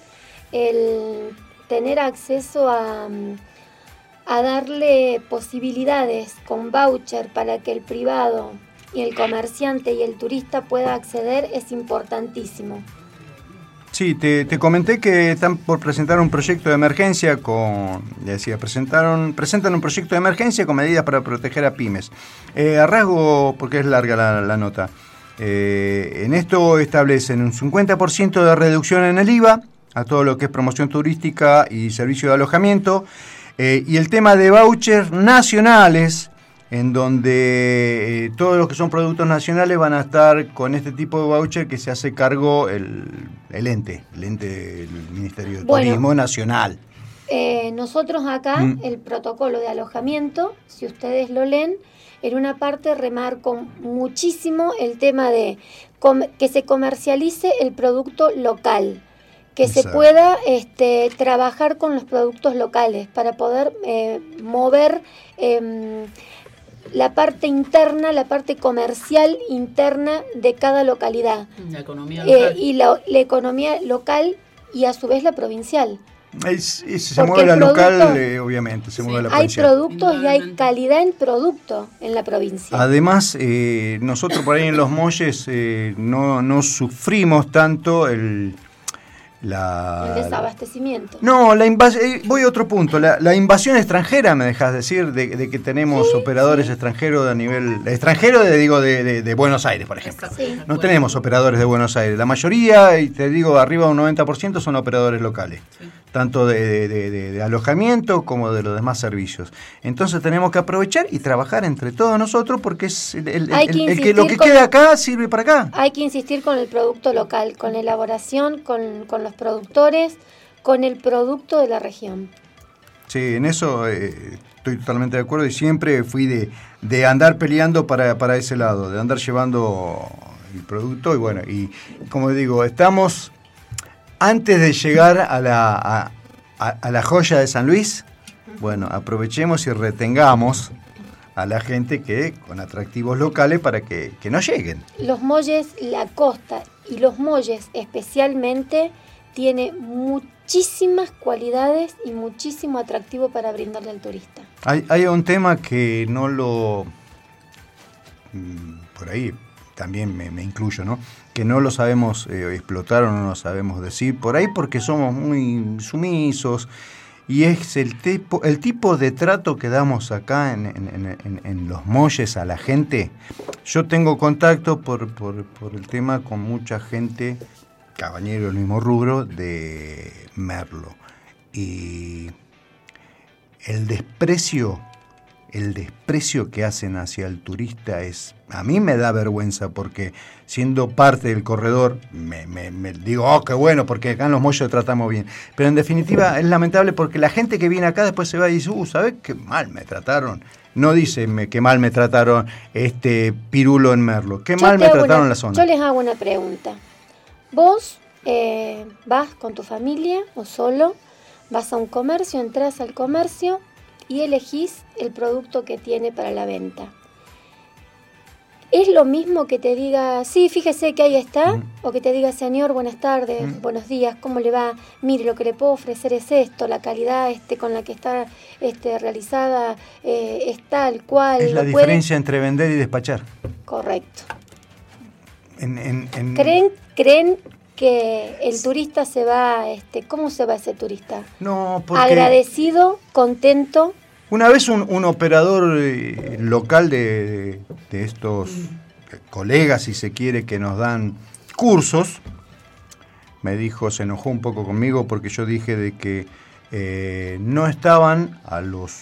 el tener acceso a, a darle posibilidades con voucher para que el privado y el comerciante y el turista pueda acceder es importantísimo. Sí, te, comenté que están por presentar un proyecto de emergencia con, decía, presentaron, presentan un proyecto de emergencia con medidas para proteger a pymes. Eh, a rasgo, porque es larga la, la nota, eh, en esto establecen un 50% de reducción en el IVA a todo lo que es promoción turística y servicio de alojamiento, eh, y el tema de vouchers nacionales, en donde eh, todos los que son productos nacionales van a estar con este tipo de voucher que se hace cargo el, el ente, el ente del Ministerio de Bueno. Turismo Nacional. Eh, nosotros acá, Mm. el protocolo de alojamiento, si ustedes lo leen, en una parte remarco muchísimo el tema de que se comercialice el producto local, que se pueda este, trabajar con los productos locales para poder eh, mover em, la parte interna, la parte comercial interna de cada localidad. La economía Eh, local. y la, la economía local y a su vez la provincial. Es- es- se Porque mueve la el local, producto- eh, obviamente, se mueve la Hay provincial. productos y hay calidad en producto en la provincia. Además, eh, nosotros por ahí en los molles eh, no, no sufrimos tanto el, la... El desabastecimiento. No, la eh, voy a otro punto. La, la invasión extranjera, me dejas decir, de, de que tenemos operadores extranjeros a nivel. Extranjero, de, digo, de, de- de Buenos Aires, por ejemplo. Sí. No tenemos operadores de Buenos Aires. La mayoría, y te digo, arriba de un 90% son operadores locales. Tanto de, de- de- de- de alojamiento como de los demás servicios. Entonces tenemos que aprovechar y trabajar entre todos nosotros porque es el, el- Hay el- que el que lo que queda acá sirve para acá. Hay que insistir con el producto local, con la elaboración, con, con los productores, con el producto de la región. Sí, en eso eh, estoy totalmente de acuerdo y siempre fui de, de andar peleando para, para ese lado, de andar llevando el producto y bueno, y como digo, estamos antes de llegar a la, a, a- a la joya de San Luis, bueno, aprovechemos y retengamos a la gente que con atractivos locales para que, que no lleguen. Los molles, la costa y los molles especialmente tiene muchísimas cualidades y muchísimo atractivo para brindarle al turista. Hay, hay un tema que no lo... mm, Por ahí también me, incluyo, ¿no? Que no lo sabemos eh, explotar o no lo sabemos decir. Por ahí porque somos muy sumisos. Y es el tipo, el tipo de trato que damos acá en los molles a la gente. Yo tengo contacto por, por- por el tema con mucha gente, caballero del mismo rubro, de Merlo. Y el desprecio, el desprecio que hacen hacia el turista es, a mí me da vergüenza porque siendo parte del corredor, me, me- me digo, oh, qué bueno, porque acá en los mollos tratamos bien. Pero en definitiva es lamentable porque la gente que viene acá después se va y dice, uh, ¿sabes qué mal me trataron? No dice que mal me trataron este pirulo en Merlo, qué Yo mal me trataron una- en la zona. Yo les hago una pregunta. Vos eh, vas con tu familia o solo, vas a un comercio, entras al comercio y elegís el producto que tiene para la venta. ¿Es lo mismo que te diga, sí, fíjese que ahí está? O que te diga, señor, buenas tardes, buenos días, ¿cómo le va? Mire, lo que le puedo ofrecer es esto, la calidad este, con la que está este, realizada eh, es tal cual. Es la puede- diferencia entre vender y despachar. Correcto. En- en- en- ¿Creen, creen que el turista se va, este, ¿cómo se va ese turista? No, porque... Agradecido, contento. Una vez un, operador eh, local de, de estos colegas, si se quiere, que nos dan cursos, me dijo, se enojó un poco conmigo porque yo dije de que eh, no estaban a los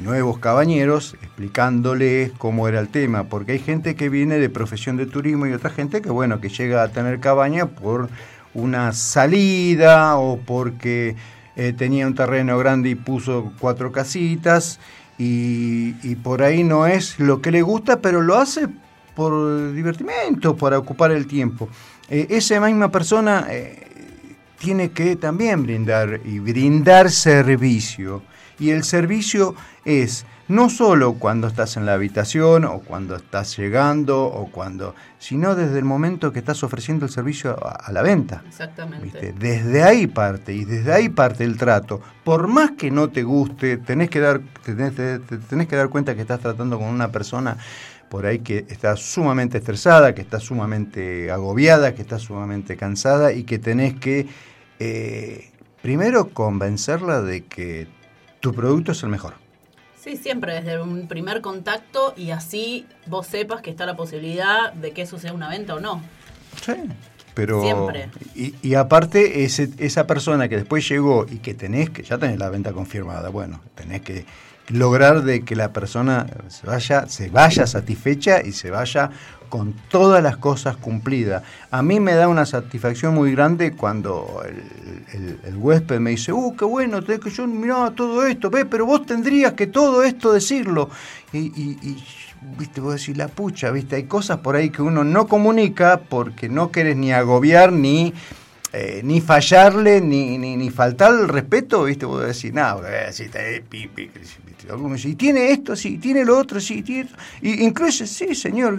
nuevos cabañeros explicándoles cómo era el tema, porque hay gente que viene de profesión de turismo y otra gente que, bueno, que llega a tener cabaña por una salida o porque eh, tenía un terreno grande y puso cuatro casitas y, por ahí no es lo que le gusta, pero lo hace por divertimento, para ocupar el tiempo. Eh, esa misma persona eh, tiene que también brindar y brindar servicio. Y el servicio es no solo cuando estás en la habitación o cuando estás llegando o cuando, sino desde el momento que estás ofreciendo el servicio a, a la venta. Exactamente. Desde ahí parte y desde ahí parte el trato. Por más que no te guste, tenés que dar, tenés, te- te- tenés que dar cuenta que estás tratando con una persona por ahí que está sumamente estresada, que está sumamente agobiada, que está sumamente cansada y que tenés que eh, primero convencerla de que tu producto es el mejor. Sí, siempre desde un primer contacto y así vos sepas que está la posibilidad de que eso sea una venta o no. Sí. Pero, Siempre. Y, y aparte, ese, esa persona que después llegó y que tenés que, ya tenés la venta confirmada, bueno, tenés que lograr de que la persona se vaya, se vaya satisfecha y se vaya con todas las cosas cumplidas. A mí me da una satisfacción muy grande cuando el, el- huésped me dice, uh, qué bueno, tenés que yo mirá todo esto, ve, pero vos tendrías que todo esto decirlo. Y, y- y, viste, vos decís, la pucha, viste, hay cosas por ahí que uno no comunica porque no querés ni agobiar ni eh, ni fallarle, ni, ni, ni faltar el respeto, ¿viste? Vos decís, no, eh, sí, está ahí, pi, pi", ¿viste? Alguno dice, y tiene esto, sí, tiene lo otro, sí, tiene esto. Y incluso, sí, señor,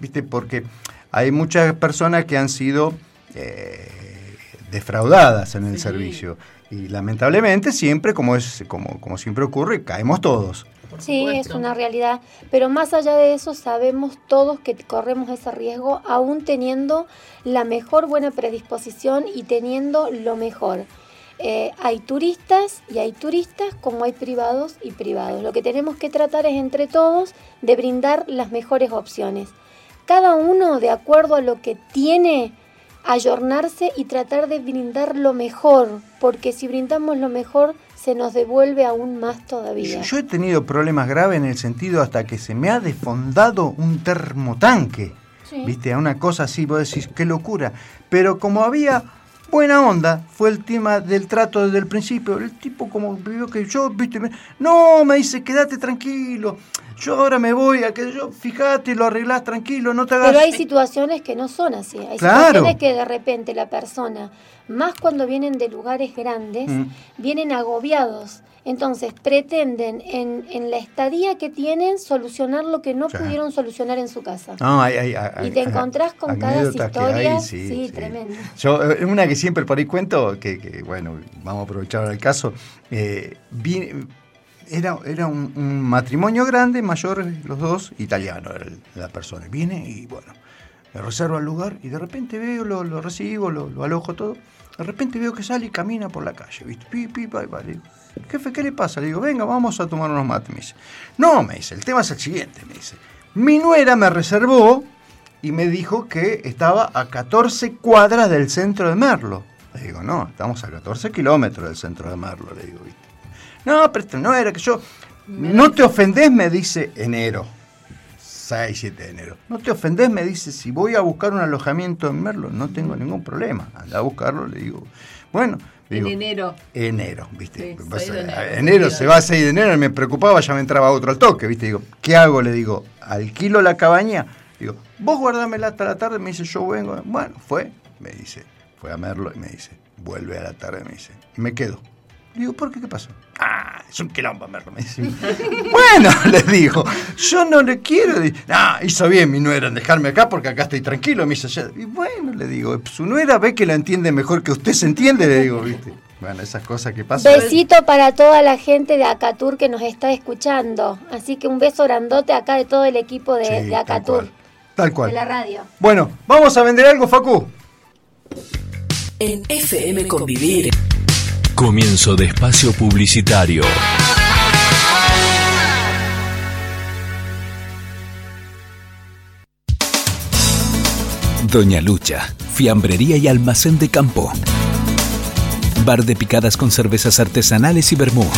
¿viste? Porque hay muchas personas que han sido eh, defraudadas en el servicio. Y lamentablemente siempre, como, es, como, como siempre ocurre, caemos todos. Sí, es una realidad, pero más allá de eso sabemos todos que corremos ese riesgo aún teniendo la mejor buena predisposición y teniendo lo mejor. Eh, hay turistas y hay turistas como hay privados y privados. Lo que tenemos que tratar es entre todos de brindar las mejores opciones. Cada uno de acuerdo a lo que tiene, ayornarse y tratar de brindar lo mejor, porque si brindamos lo mejor se nos devuelve aún más todavía. Yo he tenido problemas graves en el sentido hasta que se me ha desfondado un termotanque. Sí. ¿Viste? A una cosa así, vos decís, qué locura. Pero como había buena onda, fue el tema del trato desde el principio. El tipo como vio que yo, viste, me- no, me dice, quédate tranquilo. Yo ahora me voy a que yo, fíjate, lo arreglás tranquilo, no te hagas... Pero hay situaciones que no son así. Hay Claro. situaciones que de repente la persona, más cuando vienen de lugares grandes, Mm. vienen agobiados. Entonces pretenden en, en la estadía que tienen solucionar lo que no pudieron solucionar en su casa. No, hay, hay- hay- y te encontrás con cada historia. sí, sí, sí. tremendo. Yo, eh, una que siempre por ahí cuento, que, que, bueno, vamos a aprovechar el caso, eh, vi- era, era un, un matrimonio grande, mayor, los dos, italiano era la persona. Viene y bueno, me reserva el lugar y de repente veo, lo, lo recibo, lo, lo alojo todo. De repente veo que sale y camina por la calle, ¿viste? Pi, pi, pa, pa. Digo, jefe, ¿qué le pasa? Le digo, venga, vamos a tomar unos mates. Me dice, no, me dice, el tema es el siguiente, me dice. Mi nuera me reservó y me dijo que estaba a 14 cuadras del centro de Merlo. Le digo, no, estamos a 14 kilómetros del centro de Merlo, le digo, ¿viste? No, pero no era que yo... No te ofendés, me dice enero. 6, 7 de enero. No te ofendés, me dice, si voy a buscar un alojamiento en Merlo, no tengo ningún problema. Anda a buscarlo, le digo. Bueno, En enero. enero, ¿viste? Sí, enero. enero se va a 6 de enero, me preocupaba, ya me entraba otro al toque, ¿viste? Digo, ¿qué hago? Le digo, alquilo la cabaña. Digo, vos guardámela hasta la tarde, me dice, yo vengo. Bueno, fue, me dice, fue a Merlo y me dice, vuelve a la tarde, me dice, y me quedo. Digo, ¿por qué? ¿Qué pasó? Ah, es un quilombo, Merlo, me dice. bueno, le digo, yo no le quiero. Ah, hizo bien mi nuera en dejarme acá porque acá estoy tranquilo, me dice. Y bueno, le digo, su nuera ve que la entiende mejor que usted se entiende, le digo, ¿viste? Bueno, esas cosas que pasan. Besito para toda la gente de Acatur que nos está escuchando. Así que un beso grandote acá de todo el equipo de, Sí, de tal Acatur, cual. Tal cual. de la radio. Bueno, vamos a vender algo, Facu. En FM Convivir. Comienzo de espacio publicitario. Doña Lucha, fiambrería y almacén de campo. Bar de picadas con cervezas artesanales y vermú.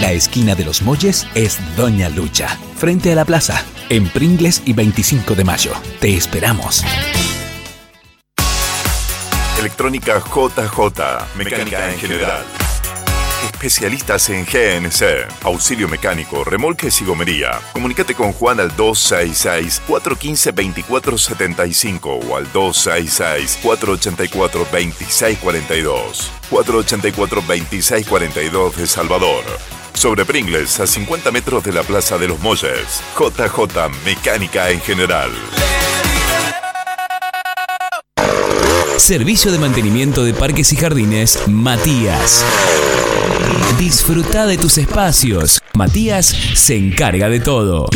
La esquina de los Molles es Doña Lucha, frente a la plaza, en Pringles y 25 de mayo. Te esperamos. Electrónica JJ, mecánica en general. Especialistas en GNC, auxilio mecánico, remolques y gomería. Comunícate con Juan al 266-415-2475 o al 266-484-2642. 484-2642 de Salvador. Sobre Pringles, a 50 metros de la Plaza de los Molles. JJ Mecánica en general. Servicio de mantenimiento de parques y jardines, Matías. Disfruta de tus espacios. Matías se encarga de todo.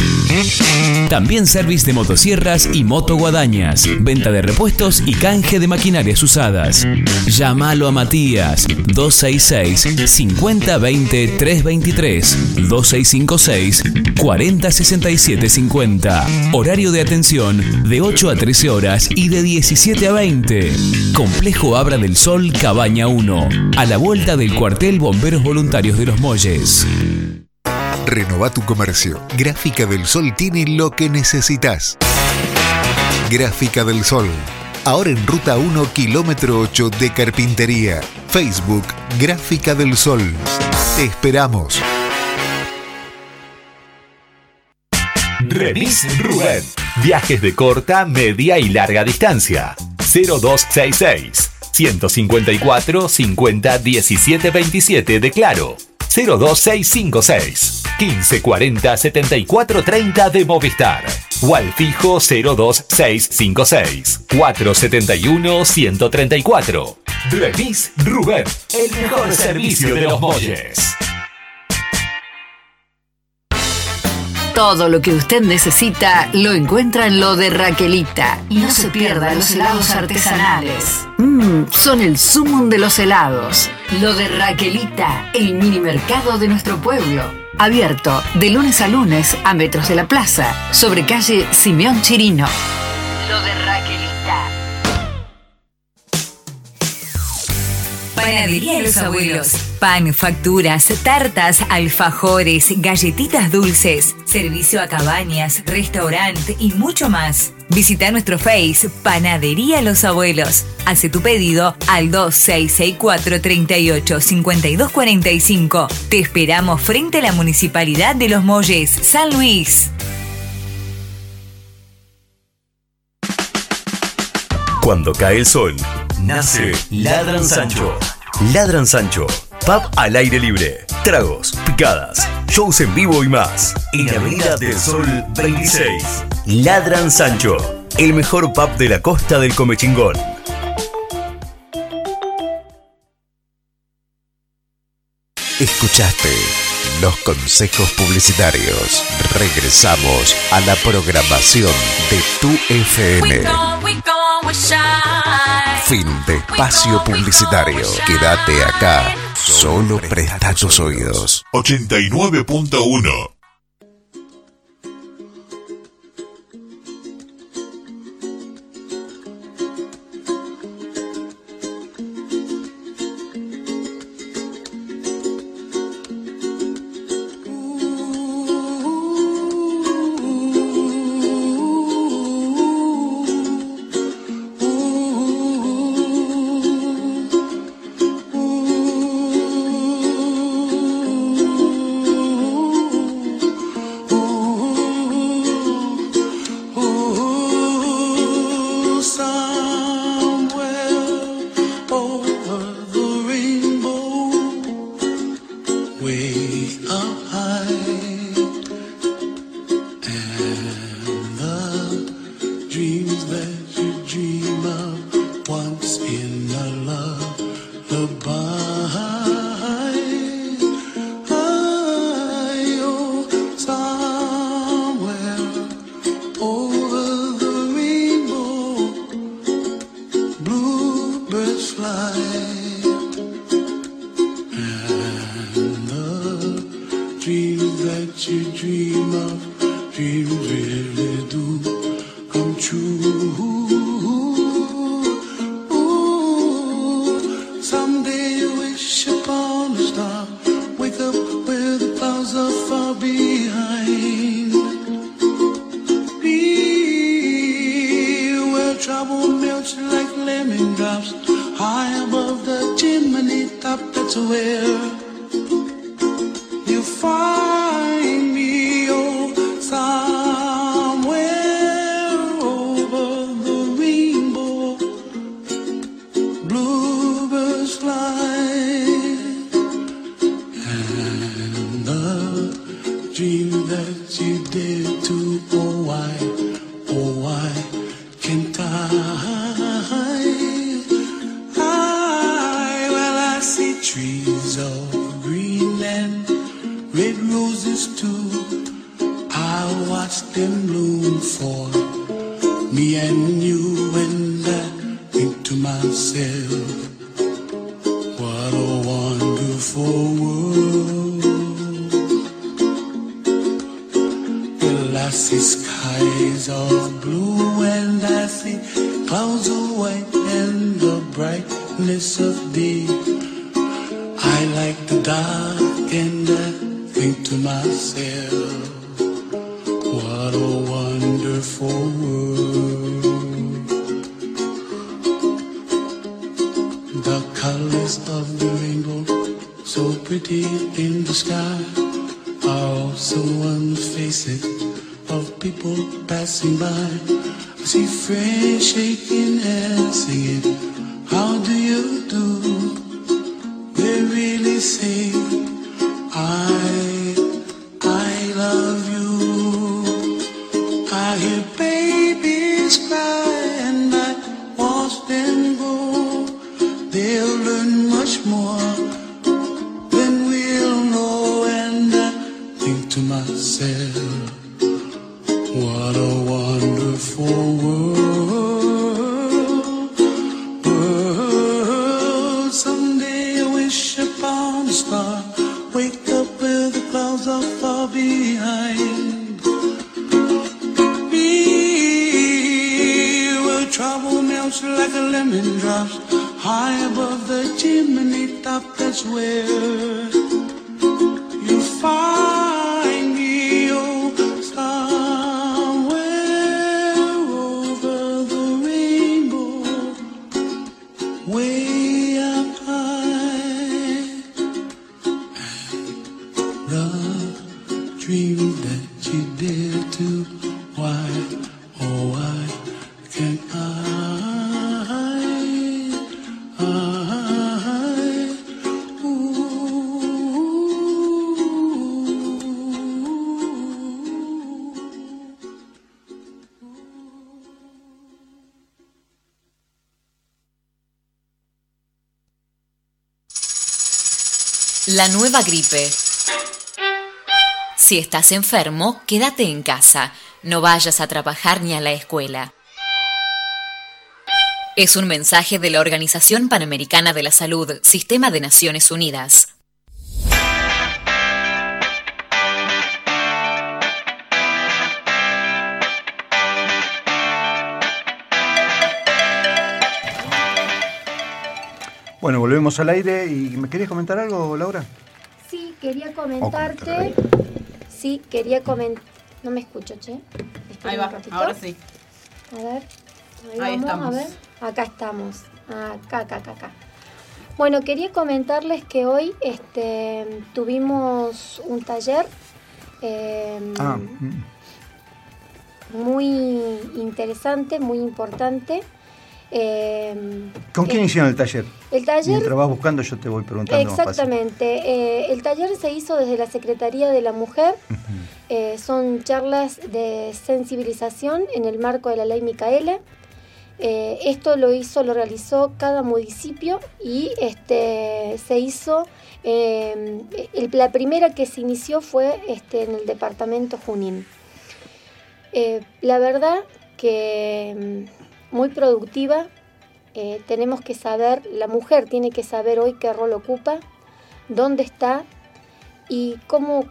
También service de motosierras y motoguadañas. Venta de repuestos y canje de maquinarias usadas. Llámalo a Matías 266 5020 323 2656 4067 50. Horario de atención de 8 a 13 horas y de 17 a 20. Complejo Abra del Sol Cabaña 1. A la vuelta del cuartel Bomberos Voluntarios de los Molles. Renova tu comercio. Gráfica del Sol tiene lo que necesitas. Gráfica del Sol. Ahora en ruta 1, kilómetro 8 de Carpintería. Facebook, Gráfica del Sol. Te esperamos. Remis Rubén. Viajes de corta, media y larga distancia. 0266 154 50 17 27 de Claro. 02656 1540 74 30 de Movistar. O al fijo 02656 471 134. Remis Rubén, el mejor servicio de los molles. Todo lo que usted necesita lo encuentra en lo de Raquelita. Y no se pierda los helados artesanales. Mmm, son el sumum de los helados. Lo de Raquelita, el mini mercado de nuestro pueblo. Abierto de lunes a lunes a metros de la plaza, sobre calle Simeón Chirino. Lo de Panadería Los Abuelos. Pan, facturas, tartas, alfajores, galletitas dulces, servicio a cabañas, restaurante y mucho más. Visita nuestro Face Panadería Los Abuelos. Hace tu pedido al 2664 38 5245. Te esperamos frente a la Municipalidad de Los Molles, San Luis. Cuando cae el sol, nace Ladran Sancho. Ladran Sancho. Pub al aire libre. Tragos, picadas, shows en vivo y más. En Avenida del Sol 26. Ladran Sancho. El mejor pub de la costa del Comechingón. Escuchaste los consejos publicitarios. Regresamos a la programación de tu FM. Fin de espacio publicitario. Quédate acá. Solo presta tus oídos. 89.1 to La nueva gripe. Si estás enfermo, quédate en casa. No vayas a trabajar ni a la escuela. Es un mensaje de la Organización Panamericana de la Salud, Sistema de Naciones Unidas. Bueno, volvemos al aire y ¿me querías comentar algo, Laura? Sí, quería comentarte. Sí, quería comentar. No me escucho, che. Espera Ahí va, ahora sí. A ver. Ahí, Ahí vamos, estamos. a ver. Acá estamos. Acá, acá, acá, acá. Bueno, quería comentarles que hoy este, tuvimos un taller eh, Ah, mm, muy interesante, muy importante. Eh, ¿Con quién eh, hicieron el taller? El taller Mientras vas buscando yo te voy preguntando. Exactamente. Eh, el taller se hizo desde la Secretaría de la Mujer. Eh, son charlas de sensibilización en el marco de la ley Micaela. Esto lo hizo, lo realizó cada municipio y este, se hizo, el- la primera que se inició fue este, en el departamento Junín. La verdad que mm, muy productiva, eh, tenemos que saber, la mujer tiene que saber hoy qué rol ocupa, dónde está y cómo,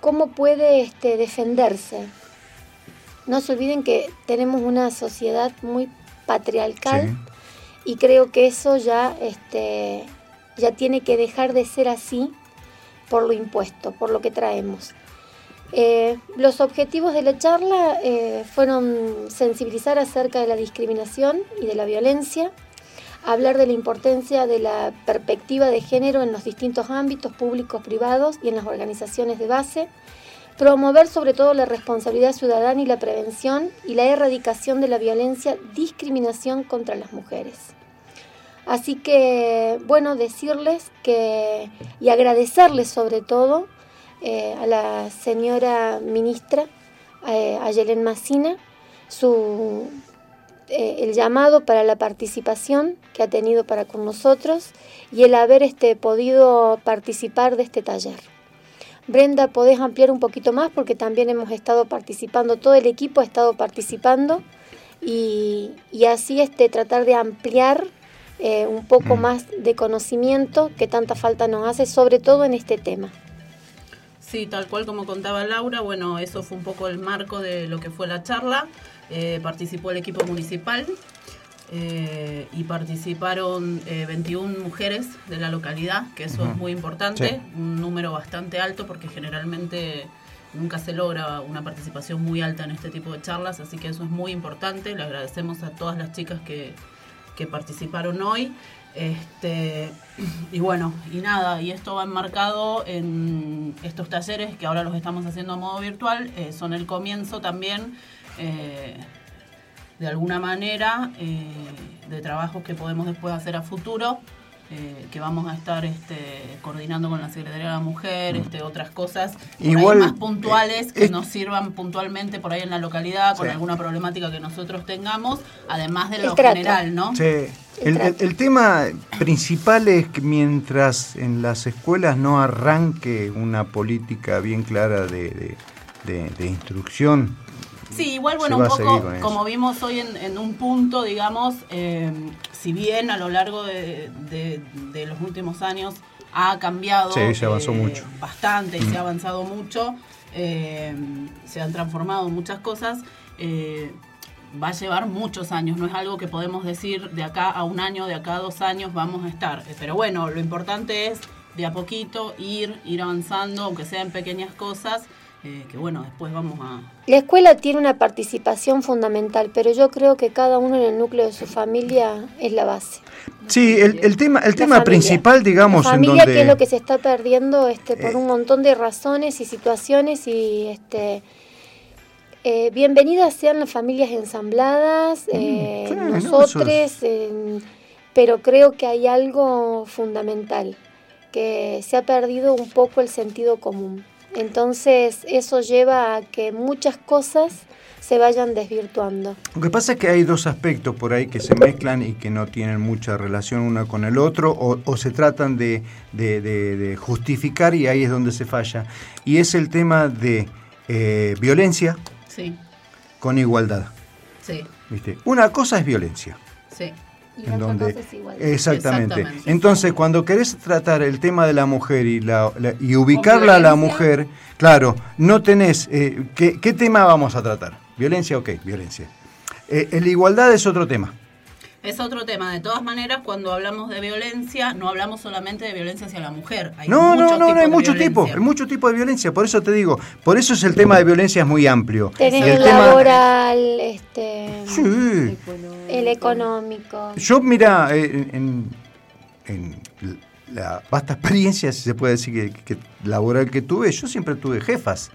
cómo puede este, defenderse. No se olviden que tenemos una sociedad muy patriarcal y creo que eso ya, este, ya tiene que dejar de ser así por lo impuesto, por lo que traemos. Eh, los objetivos de la charla eh, fueron sensibilizar acerca de la discriminación y de la violencia, hablar de la importancia de la perspectiva de género en los distintos ámbitos públicos, privados y en las organizaciones de base, promover sobre todo la responsabilidad ciudadana y la prevención y la erradicación de la violencia, discriminación contra las mujeres. Así que, bueno, decirles que y agradecerles sobre todo eh, a la señora ministra, eh, a Yelén Macina, su, eh, el llamado para la participación que ha tenido para con nosotros y el haber este, podido participar de este taller. Brenda, ¿podés ampliar un poquito más? Porque también hemos estado participando, todo el equipo ha estado participando y, y así este, tratar de ampliar eh, un poco más de conocimiento que tanta falta nos hace, sobre todo en este tema. Sí, tal cual como contaba Laura, bueno, eso fue un poco el marco de lo que fue la charla. Eh, participó el equipo municipal eh, y participaron eh, 21 mujeres de la localidad, que eso es muy importante, Sí. un número bastante alto porque generalmente nunca se logra una participación muy alta en este tipo de charlas, así que eso es muy importante. Le agradecemos a todas las chicas que, que participaron hoy. Este, y bueno, y nada, y esto va enmarcado en estos talleres que ahora los estamos haciendo a modo virtual, eh, son el comienzo también, eh, de alguna manera, eh, de trabajos que podemos después hacer a futuro eh, que vamos a estar este, coordinando con la Secretaría de la Mujer, este, otras cosas Igual, más puntuales que eh, nos sirvan puntualmente por ahí en la localidad con Sí. alguna problemática que nosotros tengamos, además de lo general, ¿no? Sí. El, el- el tema principal es que mientras en las escuelas no arranque una política bien clara de, de- de- de instrucción, Sí, igual, bueno, un poco, como vimos hoy en, en un punto, digamos, eh, si bien a lo largo de, de- de los últimos años ha cambiado Sí, se avanzó eh, mucho. bastante y Mm. se ha avanzado mucho, eh, se han transformado muchas cosas, eh, va a llevar muchos años, no es algo que podemos decir de acá a un año, de acá a dos años vamos a estar. Eh, Pero bueno, lo importante es de a poquito ir, ir avanzando, aunque sea en pequeñas cosas, eh, que bueno, después vamos a, La escuela tiene una participación fundamental, pero yo creo que cada uno en el núcleo de su familia es la base. Sí, el, el tema, el La tema familia. principal, digamos, la en familia donde... que es lo que se está perdiendo este, por Eh. un montón de razones y situaciones y este eh, bienvenidas sean las familias ensambladas, eh, Mm, eso nosotros, es- eh, pero creo que hay algo fundamental, que se ha perdido un poco el sentido común. Entonces eso lleva a que muchas cosas se vayan desvirtuando. Lo que pasa es que hay dos aspectos por ahí que se mezclan y que no tienen mucha relación una con el otro o, o se tratan de, de- de- de justificar y ahí es donde se falla. Y es el tema de eh, violencia Sí, con igualdad. sí, ¿viste? Una cosa es violencia. sí. En donde exactamente. Exactamente. Entonces, cuando querés tratar el tema de la mujer y la, la- y ubicarla a la mujer, claro, no tenés eh, ¿qué, qué tema vamos a tratar? Violencia, ok, violencia. Eh, la igualdad es otro tema. Es otro tema. De todas maneras, cuando hablamos de violencia, no hablamos solamente de violencia hacia la mujer. Hay No, no, no, no, hay muchos tipos, hay muchos tipos de violencia, por eso te digo, por eso es el tema de violencia es muy amplio. Tenés el, tema- laboral, este, Sí. el económico. Yo, mira, eh, en, en la vasta experiencia, si se puede decir, que, que laboral que tuve, yo siempre tuve jefas,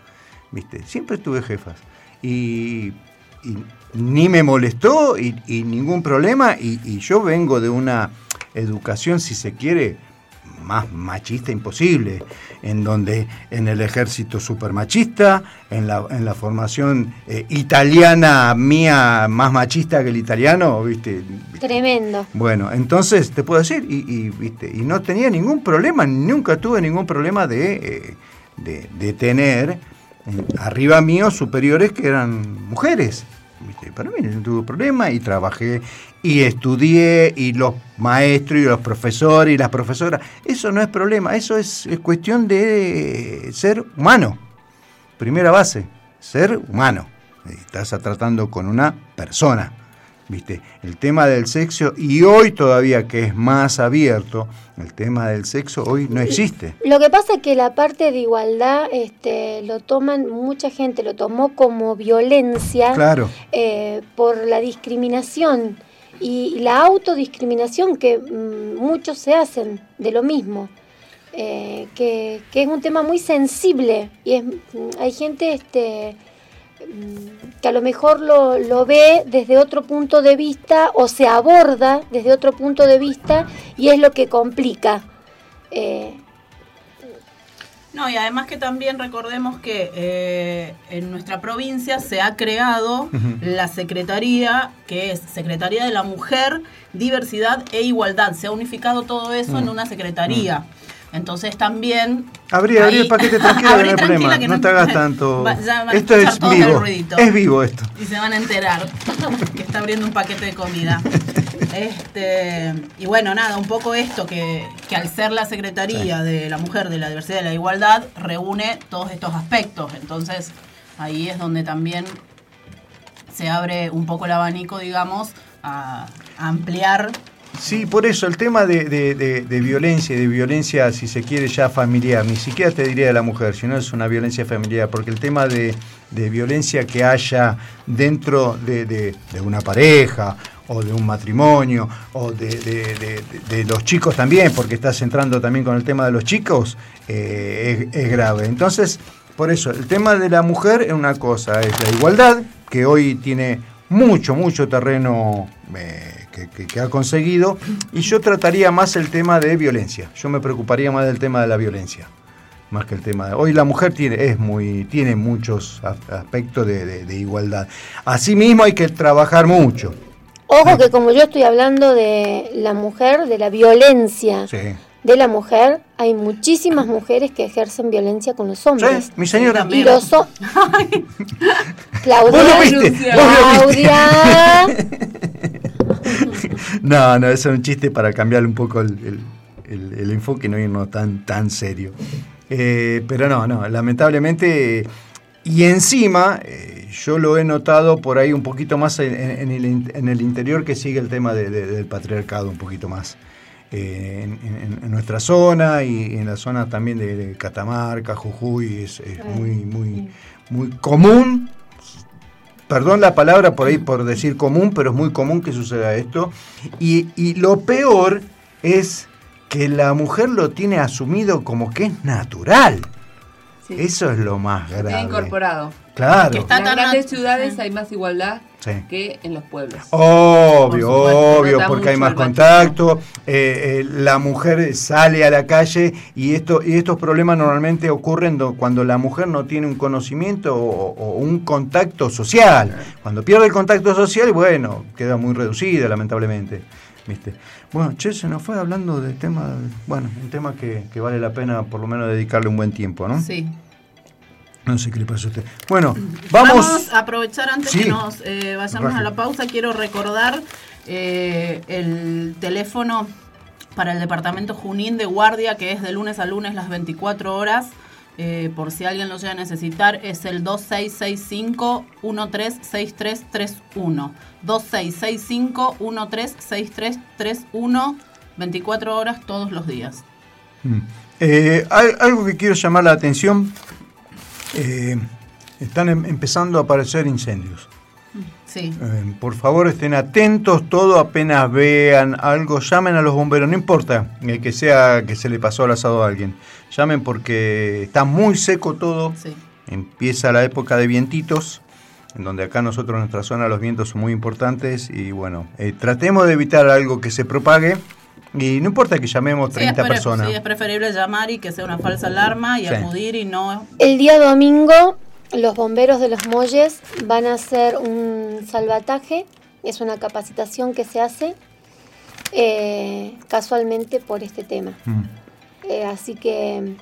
¿viste? Siempre tuve jefas. Y, y ni me molestó y, y ningún problema. Y, y yo vengo de una educación, si se quiere, más machista imposible, en donde en el ejército super machista, en la, en la formación eh, italiana mía más machista que el italiano, ¿viste? Tremendo. Bueno, entonces te puedo decir, y, y, ¿viste? y no tenía ningún problema, nunca tuve ningún problema de, eh, de, de tener eh, arriba mío superiores que eran mujeres. Para mí no tuve problema y trabajé y estudié y los maestros y los profesores y las profesoras, eso no es problema, eso es, es cuestión de ser humano. Primera base, ser humano. Estás tratando con una persona. ¿Viste? El tema del sexo, y hoy todavía que es más abierto, el tema del sexo hoy no existe. Lo que pasa es que la parte de igualdad este, lo toman, mucha gente lo tomó como violencia Claro. eh, por la discriminación y, la autodiscriminación que mm, muchos se hacen de lo mismo. eh, que, que es un tema muy sensible y es, mm, hay gente este, que a lo mejor lo, lo ve desde otro punto de vista o se aborda desde otro punto de vista y es lo que complica. Eh, No, y además que también recordemos que eh, en nuestra provincia se ha creado la Secretaría, que es Secretaría de la Mujer, Diversidad e Igualdad. Se ha unificado todo eso en Mm. una secretaría. Entonces también... Abrí, abrí ahí- el paquete tranquilo, Abrí no hay problema. No te hagas tanto. Va- ya van a Esto escuchar es vivo. Es vivo esto. Y se van a enterar que está abriendo un paquete de comida. Este, y bueno, nada, un poco esto que, que al ser la Secretaría de la Mujer, de la Diversidad y la Igualdad, reúne todos estos aspectos. Entonces, ahí es donde también se abre un poco el abanico, digamos, a, a ampliar. Sí, por eso el tema de, de- de- violencia y de violencia, si se quiere, ya familiar, ni siquiera te diría de la mujer, sino es una violencia familiar, porque el tema de, violencia que haya dentro de, una pareja o de un matrimonio o de los chicos también, porque estás entrando también con el tema de los chicos, eh, es, es grave. Entonces, por eso, el tema de la mujer es una cosa, es la igualdad, que hoy tiene mucho, mucho terreno eh, que que- que- que ha conseguido. Y yo trataría más el tema de violencia. Yo me preocuparía más del tema de la violencia. Más que el tema de. Hoy la mujer tiene, es muy, tiene muchos aspectos de, de- de igualdad. Asimismo hay que trabajar mucho. Ojo que como yo estoy hablando de la mujer, de la violencia Sí. de la mujer, hay muchísimas mujeres que ejercen violencia con los hombres. Sí, mi señora. Y los Claudia. Vos lo viste, vos lo viste. Claudia. No, no, eso es un chiste para cambiarle un poco el, el- el- el enfoque y no irnos tan, tan serio. Eh, pero no, no, lamentablemente. Y encima, eh, yo lo he notado por ahí un poquito más en, el, en el interior que sigue el tema de- de- del patriarcado un poquito más. Eh, en, en- en nuestra zona y en la zona también de, de Catamarca, Jujuy, es, es muy, muy, muy común perdón la palabra por ahí por decir común, pero es muy común que suceda esto. Y, y lo peor es que la mujer lo tiene asumido como que es natural. Eso es lo más Está grave. incorporado. Claro. En las grandes ciudades hay más igualdad Sí. que en los pueblos. Obvio, Por supuesto, se obvio, porque hay más contacto, eh, eh, la mujer sale a la calle y, esto, y estos problemas normalmente ocurren do- cuando la mujer no tiene un conocimiento o, o un contacto social. Cuando pierde el contacto social, bueno, queda muy reducida lamentablemente. ¿viste? Bueno, che, se nos fue hablando de tema, bueno, un tema que, que vale la pena por lo menos dedicarle un buen tiempo, ¿no? Sí. No sé qué le pasa a usted. Bueno, vamos... a aprovechar antes Sí. que nos eh, vayamos a la pausa. Quiero recordar eh, el teléfono para el departamento Junín de Guardia, que es de lunes a lunes las 24 horas. eh, por si alguien lo llega a necesitar, es el 2665-136331. 2665-136331. 24 horas todos los días. Mm. Eh, hay- algo que quiero llamar la atención. Eh, están em- empezando a aparecer incendios. Sí. Eh, por favor, estén atentos, todo apenas vean algo, llamen a los bomberos, no importa eh, que sea que se le pasó el asado a alguien. Llamen porque está muy seco todo. Empieza la época de vientitos, en donde acá nosotros en nuestra zona los vientos son muy importantes y bueno, eh, tratemos de evitar algo que se propague y no importa que llamemos Sí, 30 es pre- personas. sí, es preferible llamar y que sea una falsa alarma y Sí. acudir y no El día domingo, los bomberos de los Molles van a hacer un salvataje. Es una capacitación que se hace eh, casualmente por este tema. Mm. Eh, así que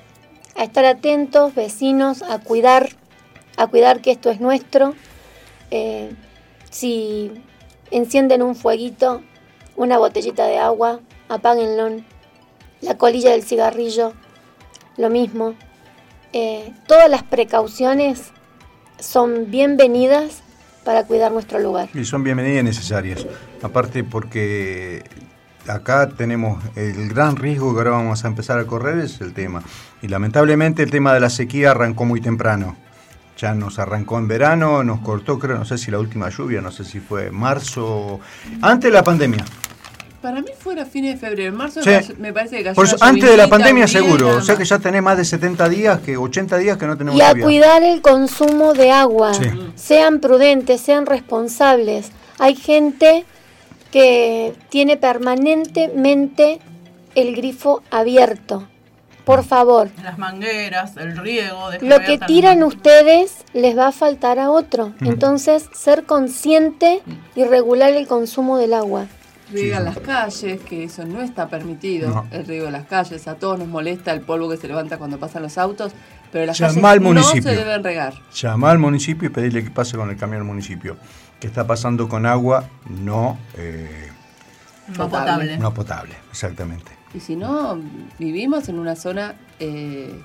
a estar atentos, vecinos, a cuidar, a cuidar que esto es nuestro. Eh, si encienden un fueguito, una botellita de agua, apáguenlo. La colilla del cigarrillo, lo mismo. Eh, todas las precauciones son bienvenidas para cuidar nuestro lugar. Y son bienvenidas y necesarias. Aparte porque acá tenemos el gran riesgo que ahora vamos a empezar a correr es el tema. Y lamentablemente el tema de la sequía arrancó muy temprano. Ya nos arrancó en verano, nos cortó, creo, no sé si la última lluvia, no sé si fue marzo, antes de la pandemia. Para mí fuera fines de febrero. En marzo Sí. me parece que cayó Por eso, antes de la pandemia seguro, o sea que ya tenés más de 70 días, que 80 días que no tenemos Y a cuidar el consumo de agua. Sí. Sean prudentes, sean responsables. Hay gente que tiene permanentemente el grifo abierto. Por favor, las mangueras, el riego. lo que tiran ustedes les va a faltar a otro. Mm. Entonces, ser consciente y regular el consumo del agua. Riegan las calles, que eso no está permitido, No. el riego de las calles. A todos nos molesta el polvo que se levanta cuando pasan los autos, pero las Llamá al calles no municipio. se deben regar. Llamá al municipio y pedirle que pase con el camión al municipio. ¿Qué está pasando con agua? No, eh, No potable. no potable, exactamente. Y si no, vivimos en una zona eh,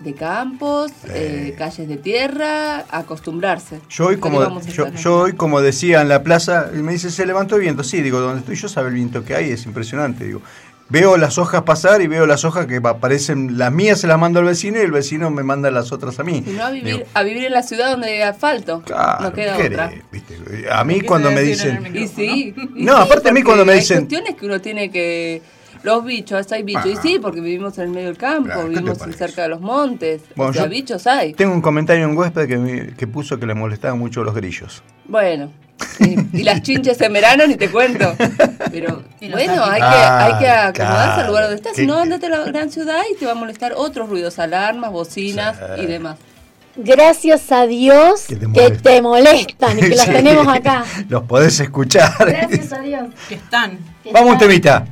de campos, eh, calles de tierra, acostumbrarse. Yo hoy, ¿Qué como, yo, hoy, como decía en la plaza, y me dice, se levantó el viento. Sí, digo, donde estoy yo sabe el viento que hay, es impresionante. Digo, veo las hojas pasar y veo las hojas que aparecen, las mías se las mando al vecino y el vecino me manda las otras a mí. Si no, a vivir, Digo, a vivir en la ciudad donde hay asfalto. Claro, no queda ¿qué otra. a mí cuando me dicen... Y sí. y No, sí, aparte a mí cuando me hay dicen- cuestiones que uno tiene que. Los bichos, hay bichos. Y Ah. sí, porque vivimos en el medio del campo, Claro, ¿qué te vivimos cerca de los montes. Bueno, o sea, bichos hay. Tengo un comentario en un huésped que, me- que puso que le molestaban mucho los grillos. Bueno, Y, y las chinches en verano ni te cuento. Pero los bueno, hay que, Ah, hay que acomodarse claro. al lugar donde estás. ¿Qué- Si no, andate a la gran ciudad y te va a molestar otros ruidos, alarmas, bocinas y demás. Gracias a Dios Que que te te, molestan. y que los Sí. tenemos acá. Los podés escuchar. Gracias a Dios. Que están. que Vamos un están. temita.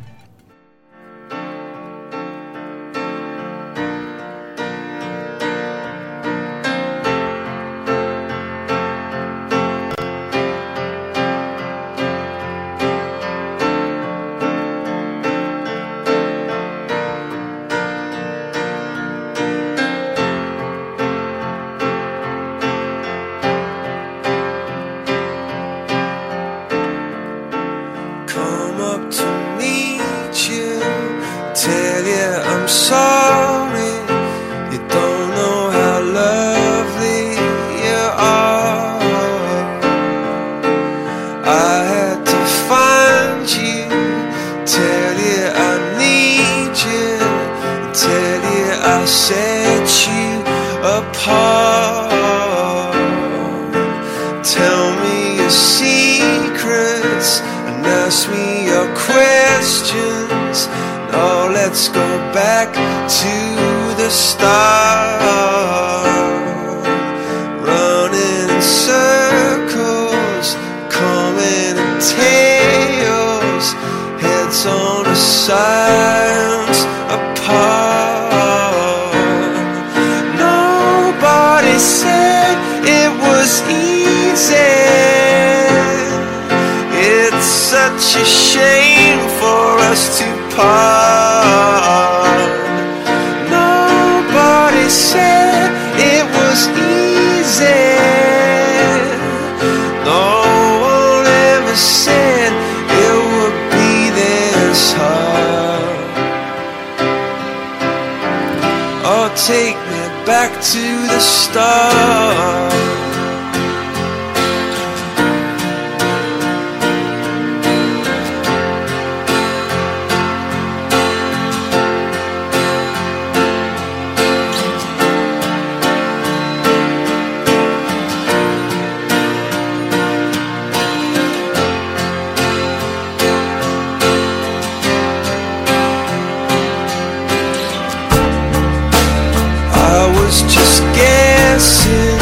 Was just guessing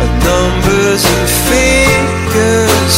at numbers and figures,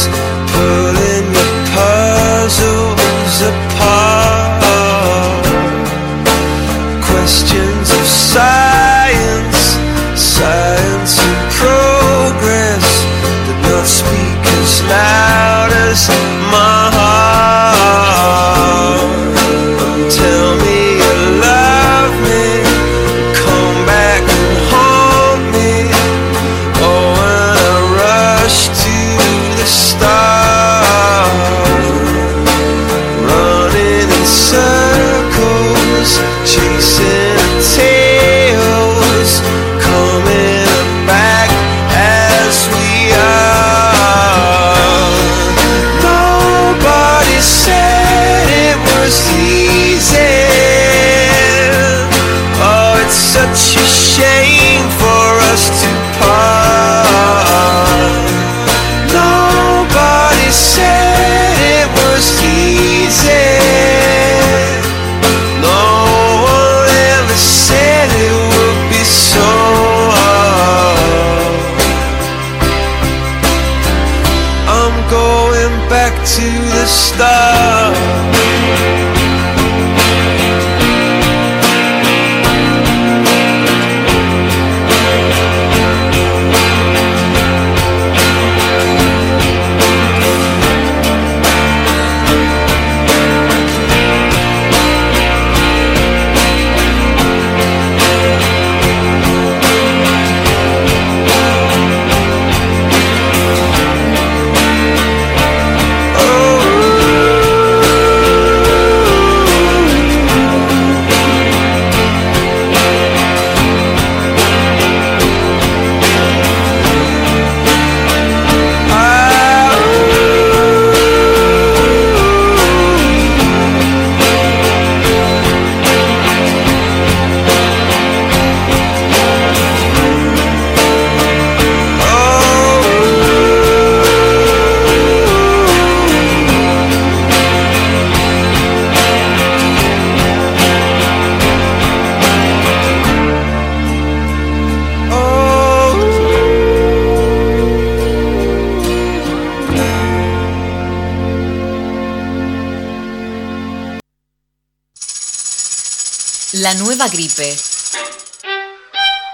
la nueva gripe.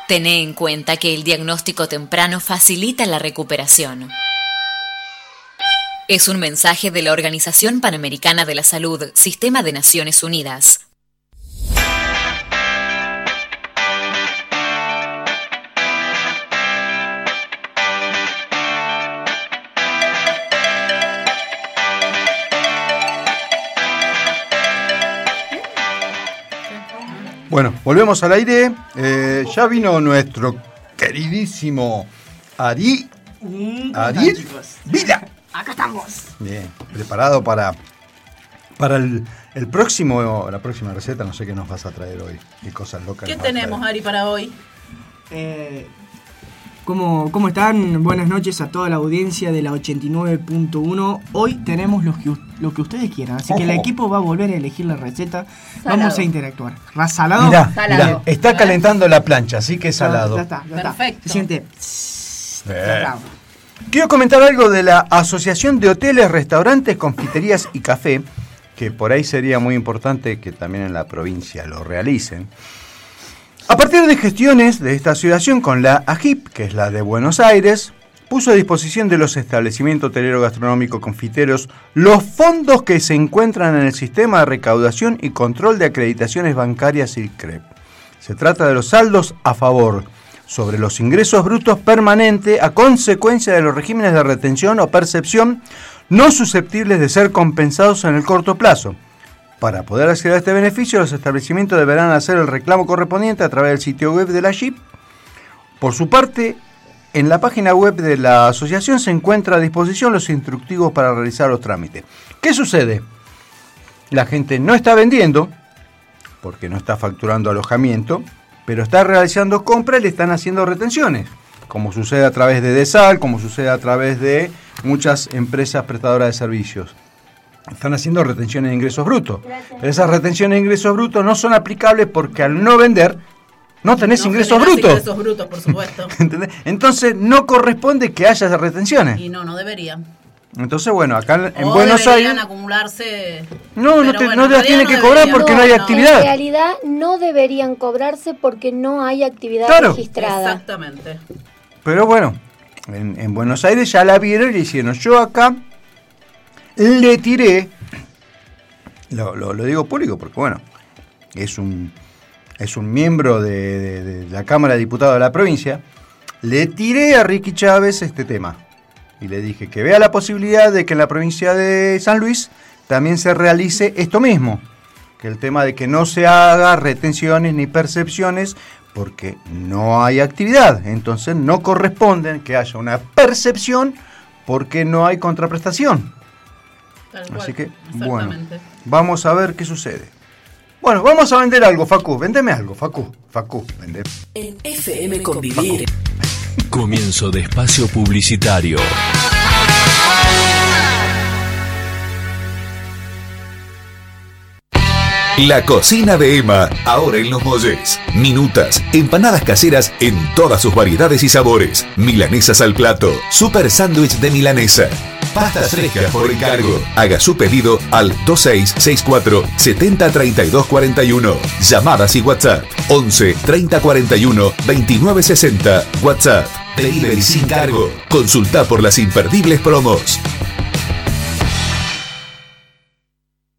Tené en cuenta que el diagnóstico temprano facilita la recuperación. Es un mensaje de la Organización Panamericana de la Salud, Sistema de Naciones Unidas. Bueno, volvemos al aire. Eh, ya vino nuestro queridísimo Ari. Ari. Vida. Acá estamos. Bien, preparado para, para el, el próximo, la próxima receta. No sé qué nos vas a traer hoy. Qué cosas locas. ¿Qué tenemos. Ari, para hoy? Eh, ¿cómo, ¿Cómo están? Buenas noches a toda la audiencia de la 89.1. Hoy tenemos lo que, lo que ustedes quieran, así que el equipo va a volver a elegir la receta. Salado. Vamos a interactuar. ¿Ra- ¿Salado? Mirá, mirá, está calentando la plancha, así que es salado. Ya está, ya está. Perfecto. Se siente. Quiero comentar algo de la Asociación de Hoteles, Restaurantes, Confiterías y Café, que por ahí sería muy importante que también en la provincia lo realicen. A partir de gestiones de esta asociación con la AGIP, que es la de Buenos Aires, puso a disposición de los establecimientos hotelero gastronómico confiteros los fondos que se encuentran en el sistema de recaudación y control de acreditaciones bancarias y CREP. Se trata de los saldos a favor sobre los ingresos brutos permanentes a consecuencia de los regímenes de retención o percepción no susceptibles de ser compensados en el corto plazo. Para poder acceder a este beneficio, los establecimientos deberán hacer el reclamo correspondiente a través del sitio web de la JIP. Por su parte, en la página web de la asociación se encuentra a disposición los instructivos para realizar los trámites. ¿Qué sucede? La gente no está vendiendo, porque no está facturando alojamiento, pero está realizando compras y le están haciendo retenciones, como sucede a través de DESAL, como sucede a través de muchas empresas prestadoras de servicios. Están haciendo retenciones de ingresos brutos. Pero esas retenciones de ingresos brutos no son aplicables porque al no vender no tenés No ingresos brutos. Ingresos brutos, por supuesto. ¿Entendés? Entonces no corresponde que haya retenciones. y no, no deberían. Entonces, bueno, acá en, en o Buenos deberían Aires... acumularse. No, no, te- bueno, no en las tienen no que cobrar deberían. porque no hay En actividad. realidad no deberían cobrarse porque no hay actividad Claro. registrada. Exactamente. Pero bueno, en, en Buenos Aires ya la vieron y le hicieron. Yo acá le tiré, lo, lo- lo digo público porque bueno, es un, es un miembro de, de- de la Cámara de Diputados de la provincia, le tiré a Ricky Chávez este tema. Y le dije que vea la posibilidad de que en la provincia de San Luis también se realice esto mismo. Que el tema de que no se haga retenciones ni percepciones porque no hay actividad. Entonces no corresponde que haya una percepción porque no hay contraprestación. Tal cual, Así que, bueno, vamos a ver qué sucede. Bueno, vamos a vender algo, Facu. Vendeme algo, Facu. Facu, vende. En FM Convivir. Comienzo de espacio publicitario. La cocina de Emma, ahora en Los Molles. Minutas, empanadas caseras en todas sus variedades y sabores. Milanesas al plato, super sándwich de milanesa. Pastas frescas por encargo. Haga su pedido al 2664 703241. Llamadas y WhatsApp 11 3041 2960. WhatsApp. Delivery sin cargo. Consulta por las imperdibles promos.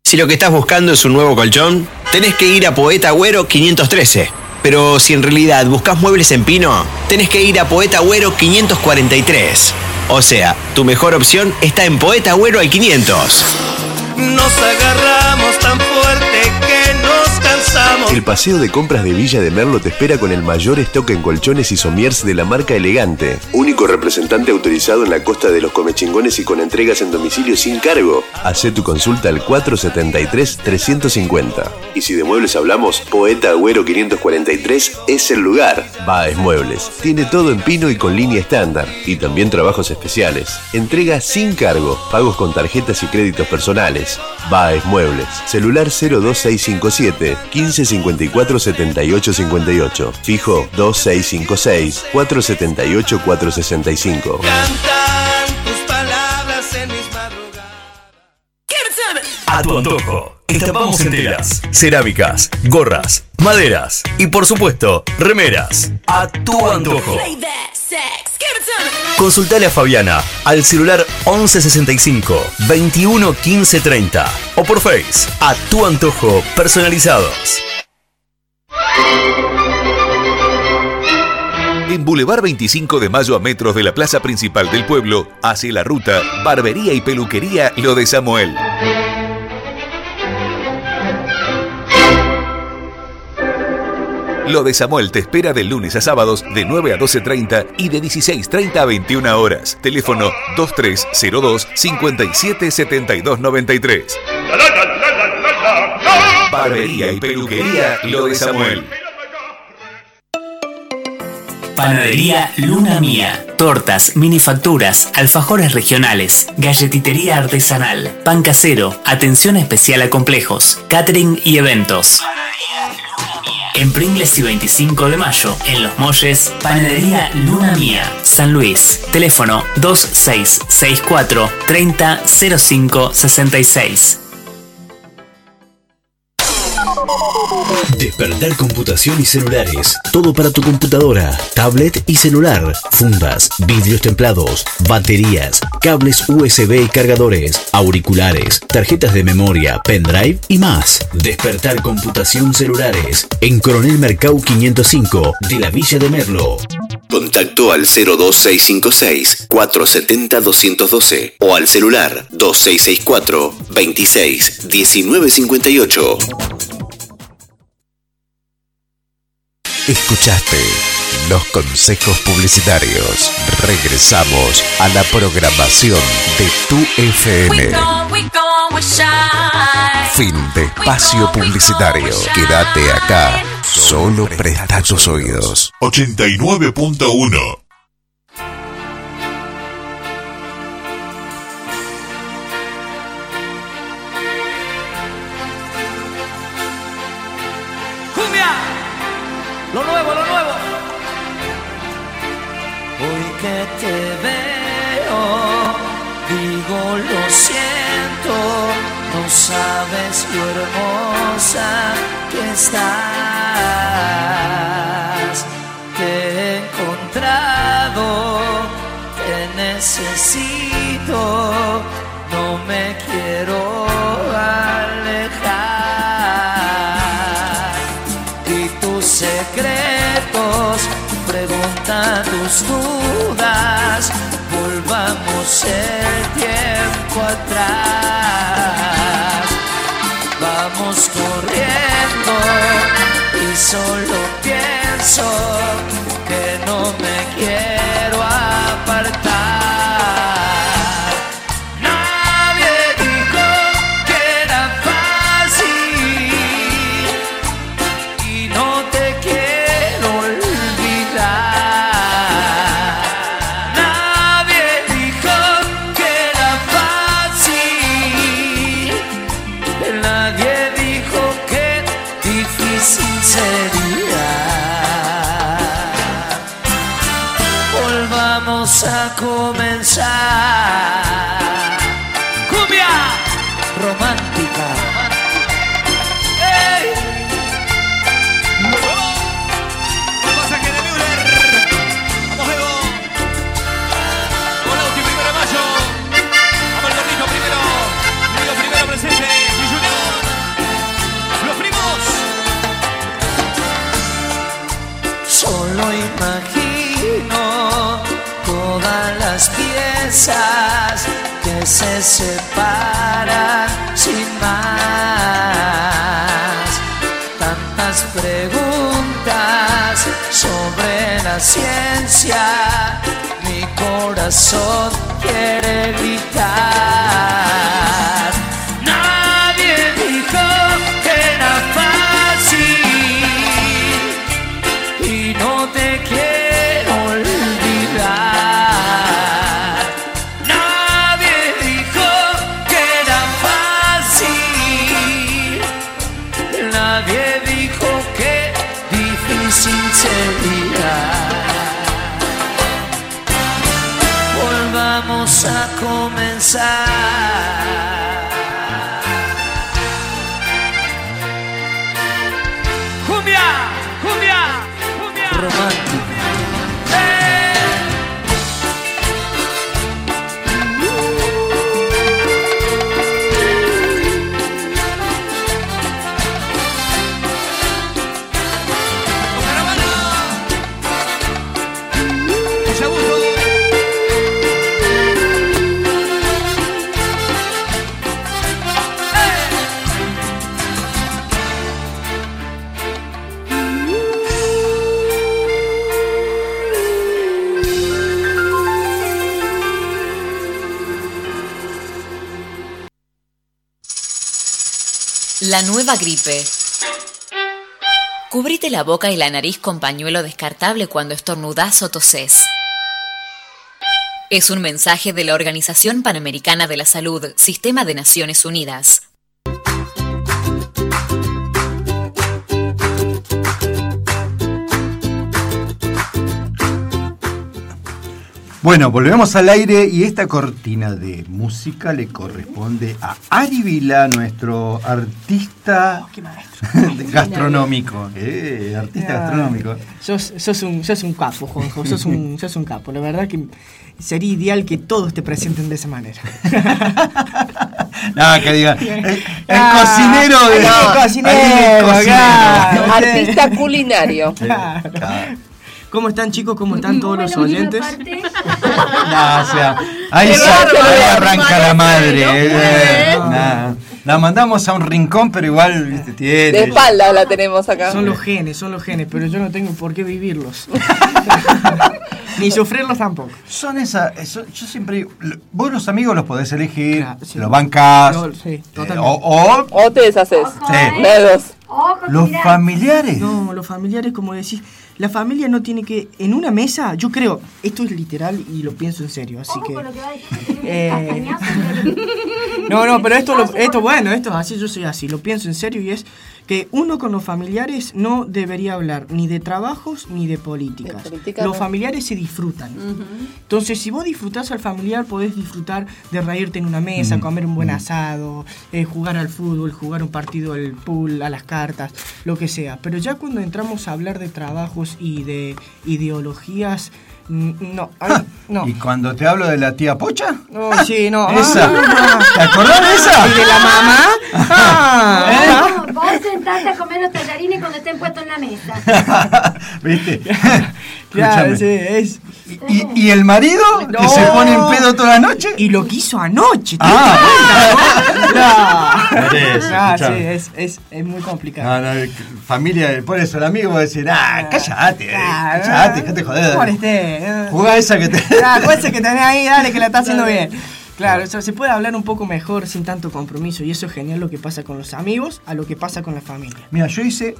Si lo que estás buscando es un nuevo colchón, tenés que ir a Poeta Agüero 513. Pero si en realidad buscas muebles en pino, tenés que ir a Poeta Agüero 543. O sea, tu mejor opción está en Poeta Agüero al 500. Nos agarramos tan fuerte que nos cansamos. El paseo de compras de Villa de Merlo te espera con el mayor stock en colchones y somiers de la marca Elegante. Único representante autorizado en la costa de los comechingones y con entregas en domicilio sin cargo. Hacé tu consulta al 473-350. Y si de muebles hablamos, Poeta Agüero 543 es el lugar. Baez Muebles. Tiene todo en pino y con línea estándar. Y también trabajos especiales. Entrega sin cargo. Pagos con tarjetas y créditos personales. Baez Muebles. Celular 02657 1554 7858. Fijo 2656 478 465. Cantan tus palabras en mis madrugadas. a tu antojo. Estampamos enteras, cerámicas, gorras, maderas y por supuesto, remeras. A tu antojo. Consultale a Fabiana al celular 1165 21 15 30 o por Face a tu antojo personalizados. En Boulevard 25 de Mayo a metros de la plaza principal del pueblo, hacia la ruta Barbería y Peluquería Lo de Samuel. Lo de Samuel te espera de lunes a sábados de 9 a 12.30 y de 16.30 a 21 horas. Teléfono 2302 577293. Barbería y Peluquería Lo de Samuel. Panadería Luna Mía. Tortas, minifacturas, alfajores regionales, galletitería artesanal, pan casero, atención especial a complejos, catering y eventos. En Pringles y 25 de mayo, en Los Molles, Panadería Luna Mía, San Luis. Teléfono 2664 300566. Despertar computación y celulares. Todo para tu computadora, tablet y celular. Fundas, vidrios templados, baterías, cables USB y cargadores, auriculares, tarjetas de memoria, pendrive y más. Despertar computación celulares. En Coronel Mercau 505 de la Villa de Merlo. Contacto al 02656 470 212 o al celular 2664 26 1958. Escuchaste los consejos publicitarios. Regresamos a la programación de tu FM. Fin de espacio publicitario. Quédate acá. Solo presta tus oídos. 89.1 hermosa que estás. Te he encontrado, te necesito, no me quiero alejar y tus secretos, pregunta tus dudas, volvamos el tiempo atrás. Solo pienso time. Se separan sin más. Tantas preguntas sobre la ciencia, mi corazón quiere gritar. Nadie dijo que era fácil y no te quiero La nueva gripe. Cubrite la boca y la nariz con pañuelo descartable cuando estornudás o tosés. Es un mensaje de la Organización Panamericana de la Salud, Sistema de Naciones Unidas. Bueno, volvemos al aire y esta cortina de música le corresponde a Ari Vila, nuestro artista gastronómico. Eh, artista gastronómico. Sos, sos, un, sos un capo, Juanjo, sos un, sos un capo. La verdad que sería ideal que todos te presenten de esa manera. No, que diga. El, el Ah, cocinero de. el cocinero, cocinero. claro. Artista culinario. Claro. ¿Cómo están chicos? ¿Cómo están todos los oyentes? No, o sea, ahí, se- arranca la madre. no eh, nah. La mandamos a un rincón, pero igual viste, tiene. De espalda la tenemos acá. Son los genes, son los genes, pero yo no tengo por qué vivirlos. Ni sufrirlos tampoco. Son esas. eso- yo siempre digo, vos los amigos los podés elegir, los bancás. No, sí, eh, o, o- O te deshaces. Sí. Dedos. los familiares. No, los familiares, como decís, la familia no tiene que. En una mesa, yo creo, esto es literal y lo pienso en serio, así que. Eh, no, no, pero esto, lo- esto bueno, esto es así, yo soy así, lo pienso en serio y es que uno con los familiares no debería hablar ni de trabajos ni de políticas. De política los no. familiares se disfrutan. Entonces, si vos disfrutás al familiar, podés disfrutar de reírte en una mesa, comer un buen asado, eh, jugar al fútbol, jugar un partido al pool, a las cartas, lo que sea. Pero ya cuando entramos a hablar de trabajos y de ideologías, no, ay, no. Y cuando te hablo de la tía Pocha. No, sí, no. Esa. Ah. ¿Te acordás de esa? ¿Y de la mamá? Ah. No, vos sentate a comer los tallarines cuando estén puestos en la mesa. ¿Viste? Claro, sí, es. ¿Y, y el marido que se pone en pedo toda la noche? Y lo que hizo anoche. ¿te Ah. no? Ah, sí, es, es, es muy complicado. No, no, familia, por eso el amigo va a decir, ah, cállate, eh, Ah, cállate, déjate joder. No molesté, eh. Jugá esa que te. Ah, esa que tenés ahí, dale, que la está haciendo bien. Claro, o sea, se puede hablar un poco mejor sin tanto compromiso y eso es genial lo que pasa con los amigos a lo que pasa con la familia. Mira, yo hice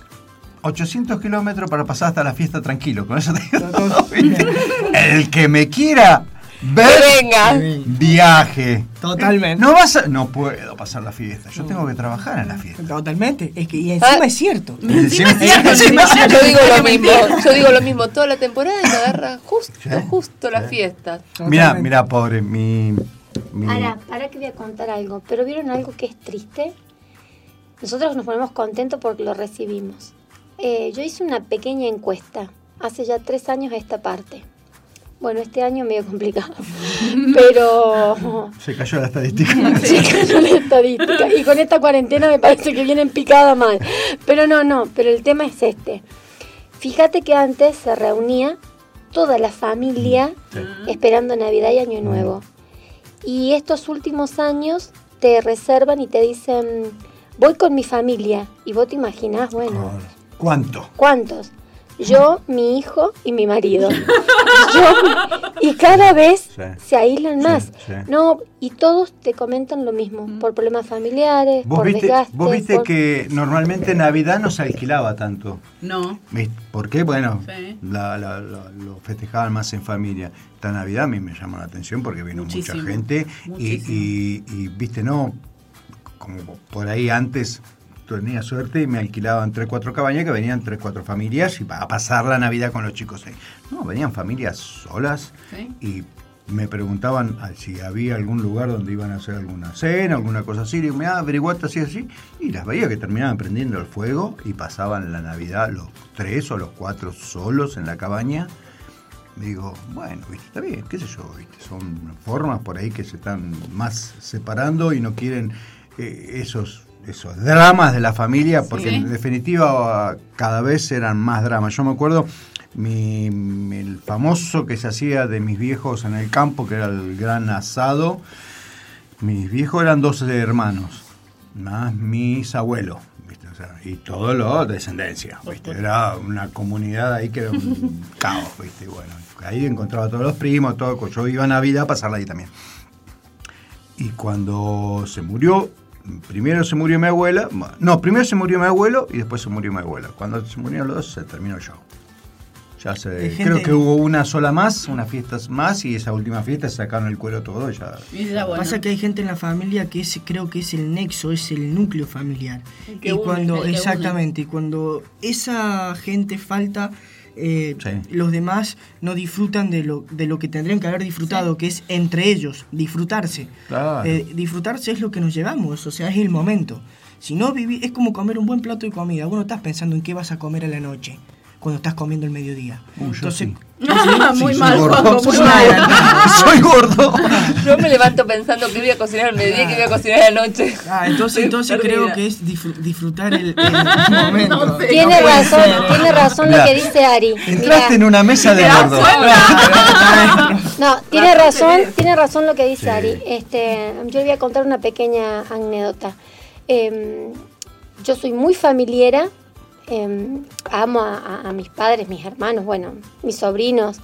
800 kilómetros para pasar hasta la fiesta tranquilo. Con eso te digo. El que me quiera ver, venga. viaje. Totalmente. No vas a- no puedo pasar la fiesta. Yo tengo que trabajar en la fiesta. Totalmente. Es que y encima Ah. es cierto. Encima es cierto, encima es cierto. Yo digo lo mismo, yo digo lo mismo toda la temporada y me agarra justo, justo las fiestas. Mira, mira, pobre, mi. mi- Ahora, para que voy a contar algo. ¿Pero vieron algo que es triste? Nosotros nos ponemos contentos porque lo recibimos. Eh, yo hice una pequeña encuesta hace ya tres años a esta parte. Bueno, este año medio complicado. Pero Se cayó la estadística. Sí, cayó la estadística. Y con esta cuarentena me parece que vienen picada mal. Pero no, no, pero el tema es este. Fíjate que antes se reunía toda la familia esperando Navidad y Año Nuevo. Y estos últimos años te reservan y te dicen, voy con mi familia. Y vos te imaginás, bueno, ¿Cuánto? ¿cuántos? Yo, mi hijo y mi marido. Yo, y cada vez Sí. se aíslan más. sí. No, y todos te comentan lo mismo, por problemas familiares, Vos por viste, desgastes. vos viste por- que normalmente Navidad no se alquilaba tanto. No. ¿Por qué? Bueno, Sí. la- la- la- lo festejaban más en familia. Esta Navidad a mí me llamó la atención porque vino Muchísimo, mucha gente y, muchísimo. y- y, viste, no, como por ahí antes tenía suerte y me alquilaban tres, cuatro cabañas que venían tres, cuatro familias y a pasar la Navidad con los chicos ahí. No, venían familias solas Sí. y me preguntaban ah, si había algún lugar donde iban a hacer alguna cena, alguna cosa así. Y me ah, averiguaste así, así. Y las veía que terminaban prendiendo el fuego y pasaban la Navidad los tres o los cuatro solos en la cabaña. Digo, bueno, ¿viste? está bien, qué sé yo, ¿viste? son formas por ahí que se están más separando y no quieren eh, esos esos dramas de la familia, porque Sí. en definitiva cada vez eran más dramas. Yo me acuerdo mi, el famoso que se hacía de mis viejos en el campo, que era el gran asado. Mis viejos eran 12 hermanos, más mis abuelos, ¿viste? O sea, y todo lo descendencia. ¿viste? Era una comunidad ahí que era un caos. ¿viste? Bueno, ahí encontraba a todos los primos, todo. Yo iba a Navidad a pasarla ahí también. Y cuando se murió, primero se murió mi abuela, no, primero se murió mi abuelo y después se murió mi abuela. Cuando se murieron los dos, se terminó yo. Ya se, Hay creo gente- que hubo una sola más, unas fiestas más, y esa última fiesta se sacaron el cuero todo y ya. Pasa que hay gente en la familia que es, creo que es el nexo, es el núcleo familiar. El y une, cuando, el que une. exactamente, y cuando esa gente falta, eh, los demás no disfrutan de lo, de lo que tendrían que haber disfrutado, que es entre ellos, disfrutarse. Claro. Eh, disfrutarse es lo que nos llevamos, o sea, es el momento. Si no vivir, es como comer un buen plato de comida. Vos no estás pensando en qué vas a comer a la noche, cuando estás comiendo el mediodía. Entonces, Muy Sí, mal, soy gordo. Juanjo, muy mal. soy gordo. Yo me levanto pensando que voy a cocinar al mediodía y que voy a cocinar a la noche. Ah, entonces, entonces perdida. creo que es disfr- disfrutar el, el momento. Tiene No razón, tiene razón lo que dice Ari. Entraste Mirá. en una mesa de gordo. No, tiene razón, tiene razón lo que dice Sí. Ari. Este, yo le voy a contar una pequeña anécdota. Em, yo soy muy familiera, em, amo a, mis padres, mis hermanos, bueno, mis sobrinos,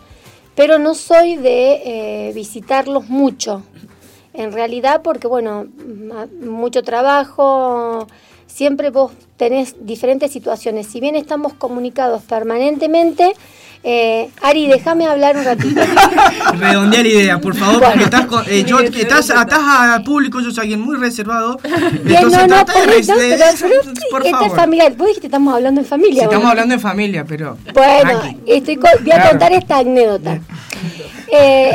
pero no soy de eh, visitarlos mucho. En realidad, porque bueno, ma- mucho trabajo, siempre vos tenés diferentes situaciones. Si bien estamos comunicados permanentemente, eh, Ari, déjame hablar un ratito. Redondear la idea, por favor, porque estás, con- eh, yo, estás, estás al público, yo soy alguien muy reservado. Bien, Entonces no, no, trata de pero, no, pero- pero por esta es favor. familiar. Vos dijiste que estamos hablando en familia. Estamos bueno. hablando en familia, pero. Bueno, estoy co- voy a Claro. contar esta anécdota. Eh,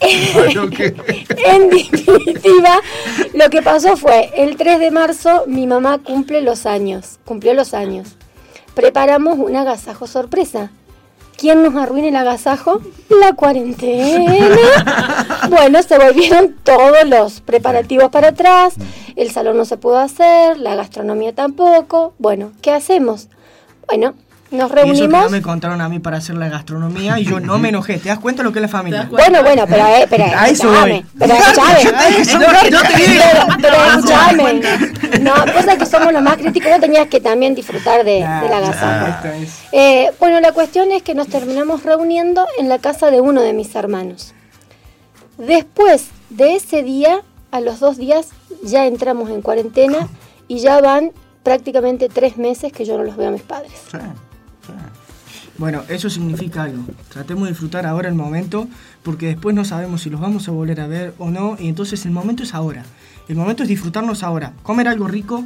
en definitiva, lo que pasó fue, el 3 de marzo mi mamá cumple los años, cumplió los años. Preparamos un agasajo sorpresa. ¿Quién nos arruina el agasajo? La cuarentena. Bueno, se volvieron todos los preparativos para atrás, el salón no se pudo hacer, la gastronomía tampoco. Bueno, ¿qué hacemos? Bueno, nos Y eso que no reunimos. me contaron a mí para hacer la gastronomía y yo no me enojé. ¿Te das cuenta lo que es la familia? Bueno, bueno, pero, eh, pero A eso voy. pero escuchame. No, no te digo. Pero, pero escuchame. No, cosa que somos los más críticos, no tenías que también disfrutar de, de la agasajo. Eh, bueno, la cuestión es que nos terminamos reuniendo en la casa de uno de mis hermanos. Después de ese día, a los dos días, ya entramos en cuarentena y ya van prácticamente tres meses que yo no los veo a mis padres. Bueno, eso significa algo. Tratemos de disfrutar ahora el momento, porque después no sabemos si los vamos a volver a ver o no, y entonces el momento es ahora. El momento es disfrutarnos ahora. Comer algo rico,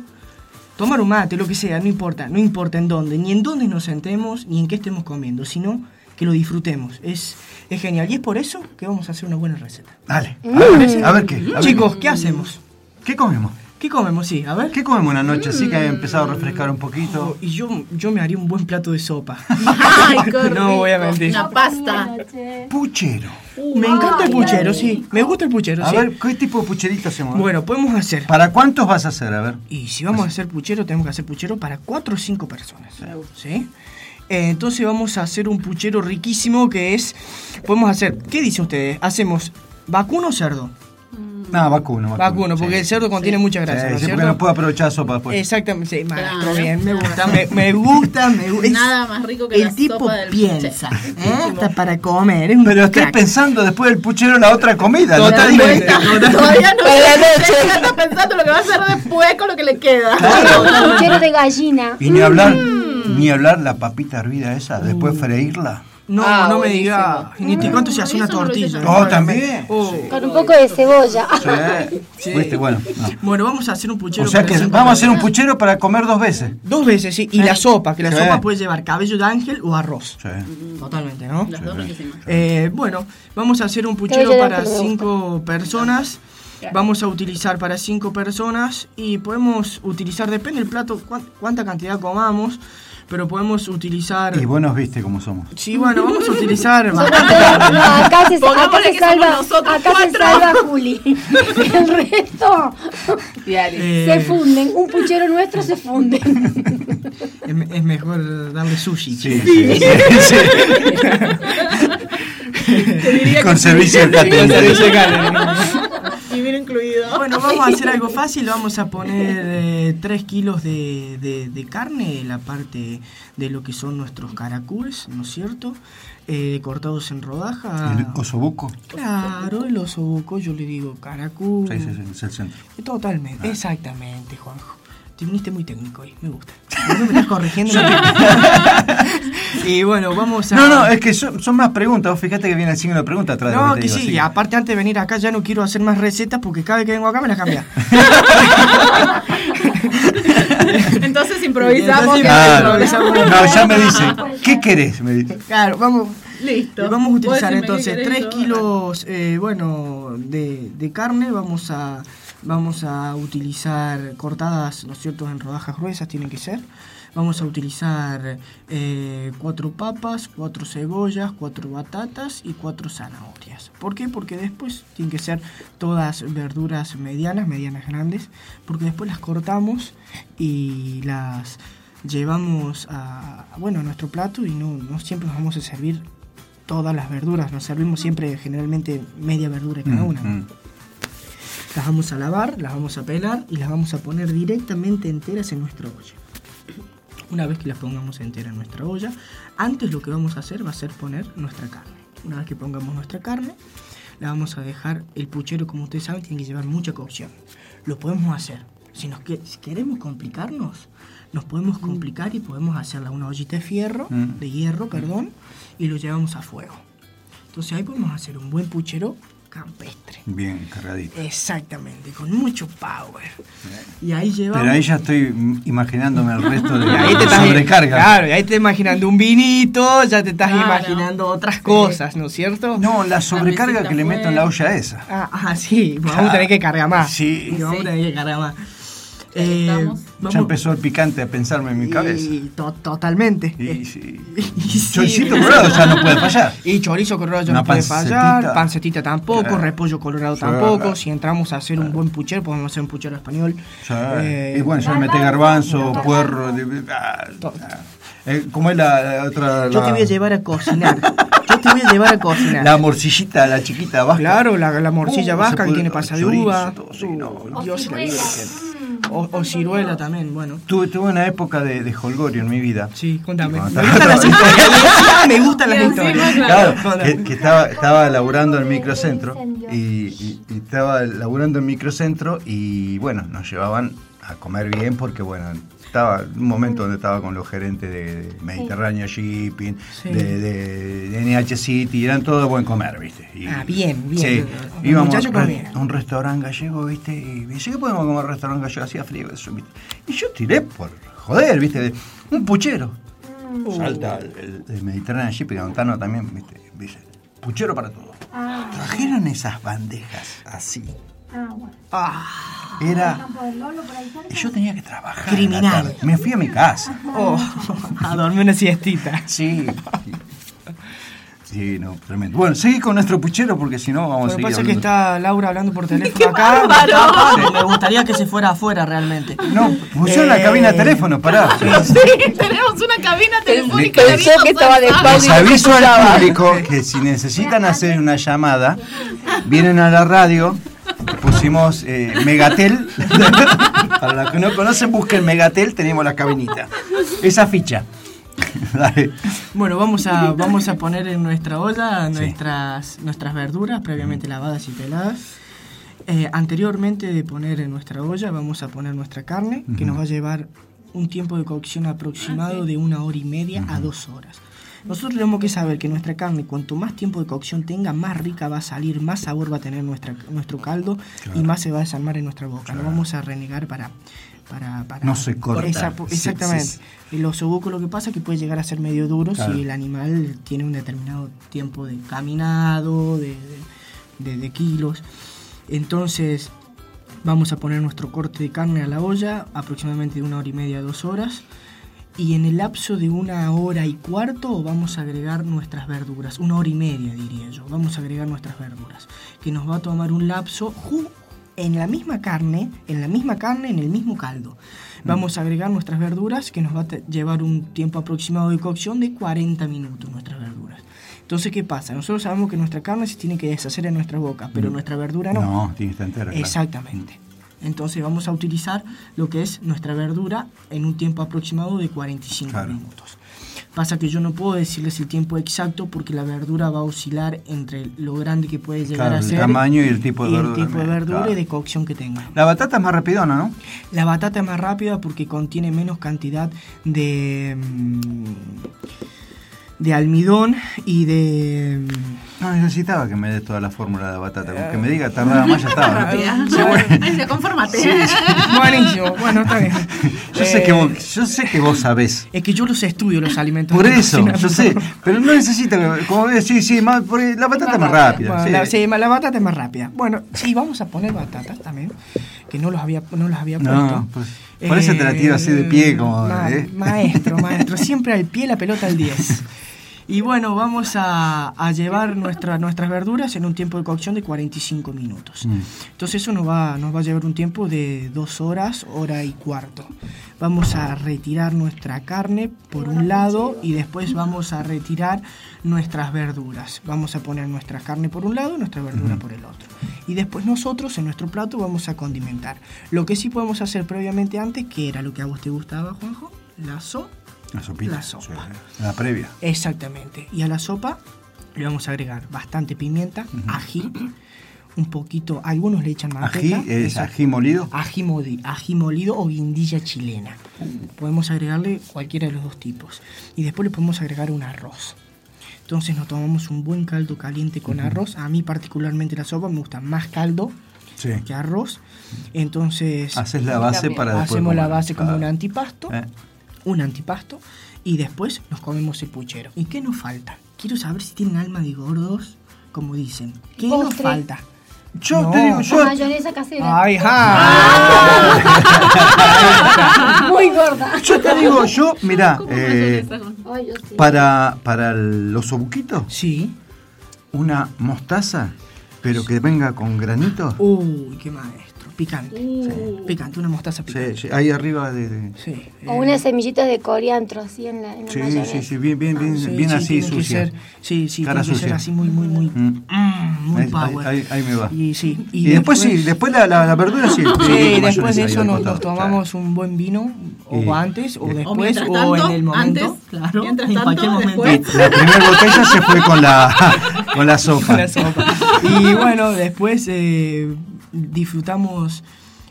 tomar un mate, lo que sea, no importa. No importa en dónde, ni en dónde nos sentemos, ni en qué estemos comiendo, sino que lo disfrutemos. Es, es genial. Y es por eso que vamos a hacer una buena receta. Dale. A ver, a ver qué. a ver Chicos. ¿qué hacemos? ¿Qué comemos? ¿Qué comemos? Sí, a ver. ¿Qué comemos una noche así que haya empezado a refrescar un poquito? Y yo, yo me haría un buen plato de sopa. Ay, qué no voy a mentir. Una pasta. Puchero. Me encanta el puchero, sí. Me gusta el puchero, A sí. ver, ¿qué tipo de pucherito hacemos? Bueno, podemos hacer. ¿Para cuántos vas a hacer? A ver. Y si vamos a hacer puchero, tenemos que hacer puchero para cuatro o cinco personas. ¿Sí? Eh, entonces vamos a hacer un puchero riquísimo que es. Podemos hacer. ¿Qué dicen ustedes? ¿Hacemos vacuno o cerdo? No, vacuno. Vacuno, porque el cerdo contiene mucha grasa, Sí, ¿no es sí, porque cierto? no puedo aprovechar sopa después. Exactamente, sí, maestro, Claro. bien, me gusta, me, me gusta, me gusta. Nada más rico que el la tipo sopa del piensa. ¿eh? Hasta para comer, es un Pero estoy crack. pensando después del puchero la otra comida. ¿no Totalmente, totalmente. Todavía no Para la está pensando lo que va a hacer después con lo que le queda. Puchero de gallina. Y ni hablar, Mm. ni hablar la papita hervida esa, después freírla. No, Ah, no me diga. Ni te cuento si hace una tortilla. Oh, también. Oh. Con un poco de cebolla. Sí. Viste, bueno. no. Bueno, vamos a hacer un puchero. O sea para que vamos a hacer un puchero para comer dos veces. Dos veces, sí. Y la sopa, que la Sí. sopa puede llevar cabello de ángel o arroz. Sí. Totalmente, ¿no? Las dos. Eh, bueno, vamos a hacer un puchero para cinco personas. Vamos a utilizar para cinco personas y podemos utilizar, depende del plato, cuán- cuánta cantidad comamos, pero podemos utilizar... Y vos nos viste cómo somos. Sí, bueno, vamos a utilizar No, acá se, acá se salva, nosotros acá se cuatro. salva Juli. El resto. Eh, se funden. Un puchero nuestro se funde. es, me- es mejor darle sushi. Sí, sí, sí, sí. Con servicio de catering. Y incluido. Bueno, vamos a hacer algo fácil. Vamos a poner 3 kilos de, de- de carne, la parte de lo que son nuestros caracoles, ¿no es cierto? Eh, cortados en rodaja. El osobuco. Claro, el osobuco, yo le digo caracol. Sí, sí, sí, es el centro. Totalmente, exactamente, Juanjo. Te viniste muy técnico hoy, me gusta. No me estás corrigiendo. y bueno, vamos a... No, no, es que son, son más preguntas. Vos fíjate que viene el signo de pregunta atrás de lo No, te que digo, sí, así aparte antes de venir acá ya no quiero hacer más recetas porque cada vez que vengo acá me las cambia. Entonces improvisamos. Entonces, Claro. improvisamos. No, ya me dice, ¿qué querés? Me dice. Claro, vamos. Listo. Eh, Vamos a utilizar entonces querés, 3 yo- kilos, eh, bueno, de, de carne. Vamos a, vamos a utilizar cortadas, ¿no es cierto?, en rodajas gruesas tienen que ser. Vamos a utilizar eh, cuatro papas, cuatro cebollas, cuatro batatas y cuatro zanahorias. ¿Por qué? Porque después tienen que ser todas verduras medianas, medianas grandes, porque después las cortamos y las llevamos a, bueno, a nuestro plato y no, no siempre nos vamos a servir todas las verduras, nos servimos siempre generalmente media verdura cada una. Mm, mm. Las vamos a lavar, las vamos a pelar y las vamos a poner directamente enteras en nuestra olla. Una vez que las pongamos enteras en nuestra olla, antes lo que vamos a hacer va a ser poner nuestra carne. Una vez que pongamos nuestra carne, la vamos a dejar, el puchero como ustedes saben tiene que llevar mucha cocción. Lo podemos hacer. Si, nos que- si queremos complicarnos, nos podemos complicar y podemos hacerla una ollita de fierro, Mm. de hierro, perdón, y lo llevamos a fuego. Entonces ahí podemos hacer un buen puchero campestre. Bien cargadito. Exactamente, con mucho power. Y ahí llevamos... Pero ahí ya estoy imaginándome el resto de Y ahí te la estás, sobrecarga. Claro, y ahí te estás imaginando un vinito, ya te estás Claro. imaginando otras cosas, ¿no es cierto? No, la sobrecarga que le meto en la olla esa. Ah, ah, sí, vamos a tener que cargar más. Sí. Y vamos a tener que cargar más. Ahí Eh. Ya empezó el picante a pensarme en mi cabeza. Y to- totalmente. Y sí. Y. Choricito colorado ya no puede fallar. Y chorizo colorado ya Una no puede pancetita. fallar, pancetita tampoco, Claro. repollo colorado Claro. tampoco. Si entramos a hacer un buen puchero, podemos hacer un puchero español. Ya, Eh, y bueno, ya le mete garbanzo, puerro. de- ah, ah. Eh, ¿Cómo es la, la otra? Yo te voy a llevar a cocinar. Yo te voy a llevar a cocinar. la morcillita, la chiquita vasca. Claro, la, la morcilla Uh, vasca que tiene pasa de uva. todo, sí, no. Dios y la Virgen. O, o ciruela también, bueno. Tuve, tuve una época de, de holgorio en mi vida. Sí, contame. Me gustan las historias. Me gustan las historias. claro. Claro, que, que estaba, estaba laburando en microcentro y, y- y estaba laburando en microcentro y bueno, nos llevaban a comer bien porque bueno, estaba en un momento donde estaba con los gerentes de Mediterráneo Shipping, Sí. de, de- de NH City, eran todo buen comer, ¿viste? Y- Ah, bien, bien. Sí, Los íbamos a un restaurante gallego, ¿viste? Y me dice, ¿qué podemos comer en un restaurante gallego? Hacía frío, eso, ¿viste? Y yo tiré por joder, ¿viste? De- un puchero. Salta el, el Mediterráneo Shipping, Montano también, ¿viste? Dice, puchero para todo. Ah, Trajeron esas bandejas así. Ah, bueno. Ah, Era. Yo tenía que trabajar. Criminal. la tarde. Me fui a mi casa. oh, a dormir una siestita. Sí. Sí, no, tremendo. Bueno, seguí con nuestro puchero porque si no vamos Lo a que seguir pasa es que está Laura hablando por teléfono acá. me gustaría que se fuera afuera realmente. No, pusieron la Eh, cabina de teléfono, pará. Sí, tenemos una cabina telefónica. Avisos que estaba de. Les aviso al público que si necesitan hacer una llamada, vienen a la radio. Pusimos eh, Megatel. Para los que no conocen, busquen Megatel, tenemos la cabinita. Esa ficha. Dale. Bueno, vamos a, vamos a poner en nuestra olla nuestras, nuestras verduras previamente lavadas y peladas. Eh, anteriormente de poner en nuestra olla, vamos a poner nuestra carne, que nos va a llevar un tiempo de cocción aproximado de una hora y media a dos horas. Nosotros tenemos que saber que nuestra carne, cuanto más tiempo de cocción tenga, más rica va a salir, más sabor va a tener nuestra, nuestro caldo y más se va a desarmar en nuestra boca. No vamos a renegar para... Para, para- No se corta. Esa- Sí, exactamente. sí, Y Los obucos lo que pasa es que puede llegar a ser medio duro Claro. si el animal tiene un determinado tiempo de caminado, de, de- de- de kilos. Entonces vamos a poner nuestro corte de carne a la olla, aproximadamente de una hora y media, dos horas. Y en el lapso de una hora y cuarto vamos a agregar nuestras verduras, una hora y media diría yo, vamos a agregar nuestras verduras, que nos va a tomar un lapso en la misma carne, en la misma carne, en el mismo caldo. Vamos a agregar nuestras verduras, que nos va a llevar un tiempo aproximado de cocción de 40 minutos nuestras verduras. Entonces, ¿qué pasa? Nosotros sabemos que nuestra carne se tiene que deshacer en nuestra boca, pero nuestra verdura no. No, tiene que estar entera. Exactamente. Entonces vamos a utilizar lo que es nuestra verdura en un tiempo aproximado de 45 Claro. minutos. Pasa que yo no puedo decirles el tiempo exacto porque la verdura va a oscilar entre lo grande que puede llegar Claro, a el ser tamaño y el tipo de y el verdura tipo de verdura claro. y de cocción que tenga. La batata es más rapidona, ¿no? La batata es más rápida porque contiene menos cantidad de mm, de almidón y de No necesitaba que me des toda la fórmula de batata. Con que me diga tardaba más ya estaba. ¿no? Sí, bueno. Confórmate. Sí, sí. Buenísimo, bueno, está bien. Yo, sé Eh, que vos, yo sé que vos sabés. Es que yo los estudio los alimentos. Por eso, yo sé. Pero no necesita, que- como ves, sí, sí, más, la batata es más rápida. Bueno, sí. la, sí, la batata es más rápida. Bueno, sí, vamos a poner batatas también, que no los había, no las había puesto. No, por, por eso te la tiro así de pie, como. Ma- ¿eh? Maestro, maestro, siempre al pie la pelota al 10. Y bueno, vamos a, a llevar nuestra, nuestras verduras en un tiempo de cocción de 45 minutos. Mm. Entonces eso nos va, nos va a llevar un tiempo de dos horas, hora y cuarto. Vamos a retirar nuestra carne por un lado y después vamos a retirar nuestras verduras. Vamos a poner nuestra carne por un lado y nuestra verdura por el otro. Y después nosotros en nuestro plato vamos a condimentar. Lo que sí podemos hacer previamente antes, que era lo que a vos te gustaba, Juanjo, la so. La sopita. La sopa. sí, La previa. Exactamente. Y a la sopa le vamos a agregar bastante pimienta, ají, un poquito, algunos le echan Ají, manteca. es ají molido. Ají, modi- ají molido o guindilla chilena. Podemos agregarle cualquiera de los dos tipos. Y después le podemos agregar un arroz. Entonces nos tomamos un buen caldo caliente con arroz. A mí particularmente la sopa me gusta más caldo Sí. que arroz. Entonces Haces la base para después hacemos la base como un antipasto, Eh. Un antipasto y después nos comemos el puchero. ¿Y qué nos falta? Quiero saber si tienen alma de gordos, como dicen. ¿Qué nos falta? Yo No. te digo, yo. Mayonesa casera. Ay, ja. Muy gorda. Yo te digo, yo, mira, eh, Ay, yo sí. para, para los obuquitos, sí. una mostaza, pero que venga con granito. Uy, qué maestro. Picante. Uh. Picante, una mostaza picante. Sí, sí, ahí arriba de. de- Sí. O unas semillitas de coriandro así en la, en la Sí, mayonesa. sí, sí, bien, bien, bien, Sí, bien sí, así tiene que sucia. ser- sí, sí, Cara tiene que ser así muy, muy, muy, Mm. mm, muy Ahí- power. ahí- ahí- ahí me va. Y, sí, Y, después, sí, después la, la, la verdura sí. Sí, sí, después de eso nos, tomamos un buen vino, o Y- antes, o después, O en el momento. antes, claro, mientras en tanto, cualquier momento. después. La primera botella se fue con la, con la sopa. Con la sopa. Y bueno, después eh, disfrutamos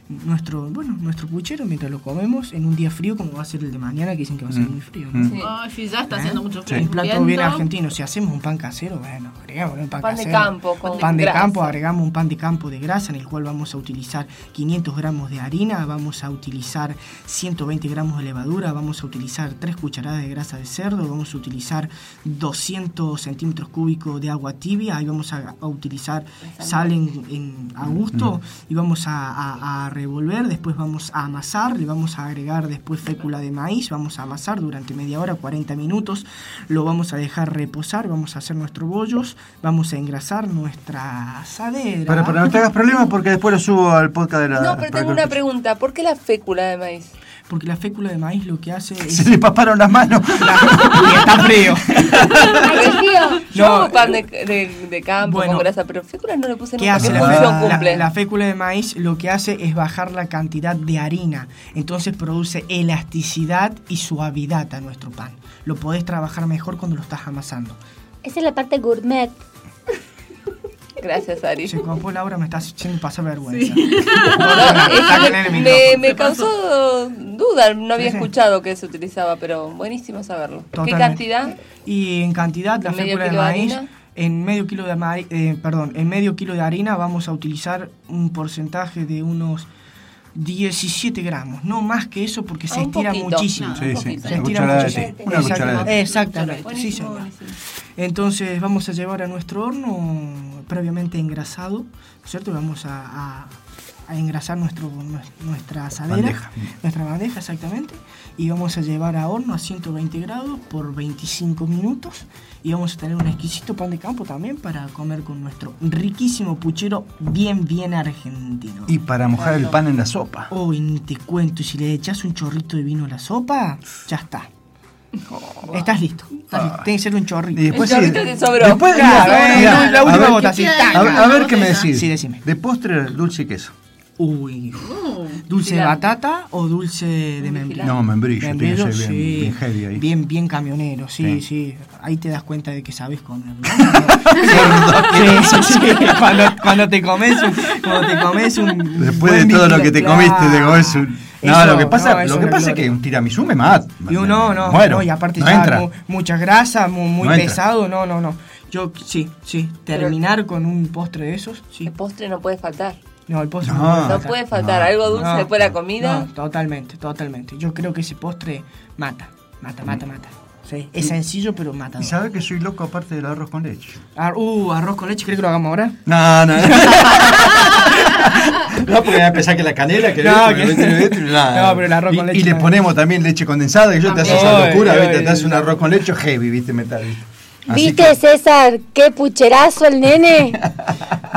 nuestro, bueno, nuestro puchero mientras lo comemos en un día frío como va a ser el de mañana, que dicen que va a ser Mm. muy frío. ¿no? Mm. Oh, sí, ya está ¿Eh? haciendo mucho frío. Un plato bien argentino. Si hacemos un pan casero, bueno, agregamos un pan, Pan de casero. campo con pan de grasa. campo, agregamos un pan de campo de grasa en el cual vamos a utilizar 500 gramos de harina, vamos a utilizar 120 gramos de levadura, vamos a utilizar 3 cucharadas de grasa de cerdo, vamos a utilizar 200 centímetros cúbicos de agua tibia, ahí vamos a, a utilizar sal en, en- a gusto y vamos a, a- a revolver, después vamos a amasar, le vamos a agregar después fécula de maíz, vamos a amasar durante media hora, 40 minutos, lo vamos a dejar reposar, vamos a hacer nuestros bollos, vamos a engrasar nuestra asadera. Para, para no te hagas problemas porque después lo subo al podcast de la. No, pero tengo una pregunta. ¿Por qué la fécula de maíz? Porque la fécula de maíz lo que hace es... Se le paparon las manos. y está frío. Yo No, hago pan de, de- de campo bueno. con grasa, pero fécula no le puse ¿Qué nunca. hace ¿Qué la, función la- la fécula de maíz? Lo que hace es bajar la cantidad de harina. Entonces produce elasticidad y suavidad a nuestro pan. Lo podés trabajar mejor cuando lo estás amasando. Esa es la parte gourmet. Gracias, Ari. Se copó Laura, me está haciendo pasar vergüenza. Me, causó duda, no había Sí, sí. escuchado que se utilizaba, pero buenísimo saberlo. ¿Qué cantidad? Y en cantidad, la ¿Medio fécula de kilo de maíz, harina? en medio kilo de maíz, eh, perdón, en medio kilo de harina vamos a utilizar un porcentaje de unos 17 gramos, no más que eso porque se Ah, estira poquito. muchísimo. No, Sí, sí, se estira muchísimo. una. Exactamente, sí Buenísimo, señor. Entonces vamos a llevar a nuestro horno previamente engrasado, ¿no es ¿cierto? Vamos a, a- a engrasar nuestro, nues- nuestra asadera, Bandeja. nuestra bandeja exactamente, y vamos a llevar a horno a 120 grados por 25 minutos y vamos a tener un exquisito pan de campo también para comer con nuestro riquísimo puchero bien, bien argentino. Y para mojar el pan en la sopa. Uy, ni te cuento, y si le echas un chorrito de vino a la sopa, ya está. Estás listo. Estás listo. Tiene que ser un chorrito. Y después El sí, chorrito que sobró. Después, Claro, mira, eh, mira, la a última ver, tac. A, ver- a ver qué me decís. Sí, decime. De postre, dulce y queso. Uy. ¿Dulce de batata o dulce de membrillo? No, membrillo, tiene que Membrillo, ser bien- sí. bien heavy ahí. Bien, bien camionero, sí, Sí. sí, Ahí te das cuenta de que sabes comer. ¿no? sí, sí, sí. Cuando, cuando te comes un, cuando te comes un Después de todo lo que te claro. comiste, te comes un... No, Eso, lo que pasa, no, lo que es pasa es que un tiramisú me mata. Y uno, no, no, Muero. no, y aparte No ya entra. mu- mucha grasa, mu- muy, No entra. pesado, no, no, no. Yo sí, sí, terminar con un postre de esos, sí. El postre no puede faltar. No, el postre No, no, puede No faltar. puede faltar algo dulce después de la comida. No, totalmente, totalmente. Yo creo que ese postre mata, mata, mata, mata. Sí, es Y- sencillo, pero mata. Y sabes que soy loco aparte del arroz con leche. Ar- uh, arroz con leche, ¿crees que lo hagamos ahora? No, no, no. no, porque voy a pensar que la canela, que No, esto, que- que esto, nada. No, pero el arroz y, con leche Y le ponemos también leche condensada, que yo te hace esa locura, ¿viste? ay, Te hace ay. un arroz con leche heavy, ¿viste? Metal, ¿viste? Así ¿Viste, César, qué pucherazo el nene?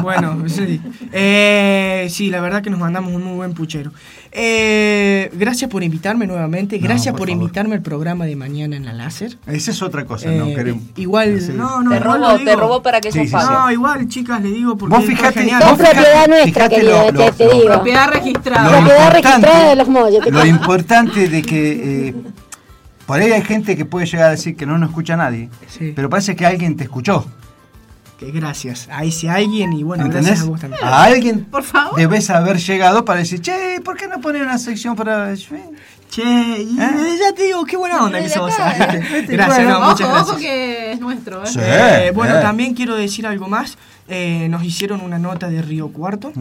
Bueno, sí. Eh, sí, la verdad que nos mandamos un muy buen puchero. Eh, gracias por invitarme nuevamente. No, Gracias por invitarme al programa de mañana en la láser. Esa es otra cosa, ¿no? Eh, Queremos. Igual, Sí. no, no, Te robó, te para que Sí, yo sí, pague. No, igual, chicas, le digo porque Vos fijate, genial. vos Es propiedad fijate- nuestra, fijate querido, lo- te, lo- te lo- digo. Propiedad registrada. Lo Propiedad registrada de los molles. te Lo importante de que eh, por ahí hay gente que puede llegar a decir que no nos escucha nadie, Sí. pero parece que alguien te escuchó. Que gracias. A ese alguien y bueno, ¿Entendés? gracias a vos también. A alguien Por favor. debes haber llegado para decir, che, ¿por qué no poner una sección para.? Che, y ¿Eh? ya te digo, qué buena onda que sos. acá, Gracias, no, ojo, muchas gracias. ojo que es nuestro, ¿eh? Sí. Eh, bueno, eh. también quiero decir algo más. Eh, nos hicieron una nota de Río Cuarto.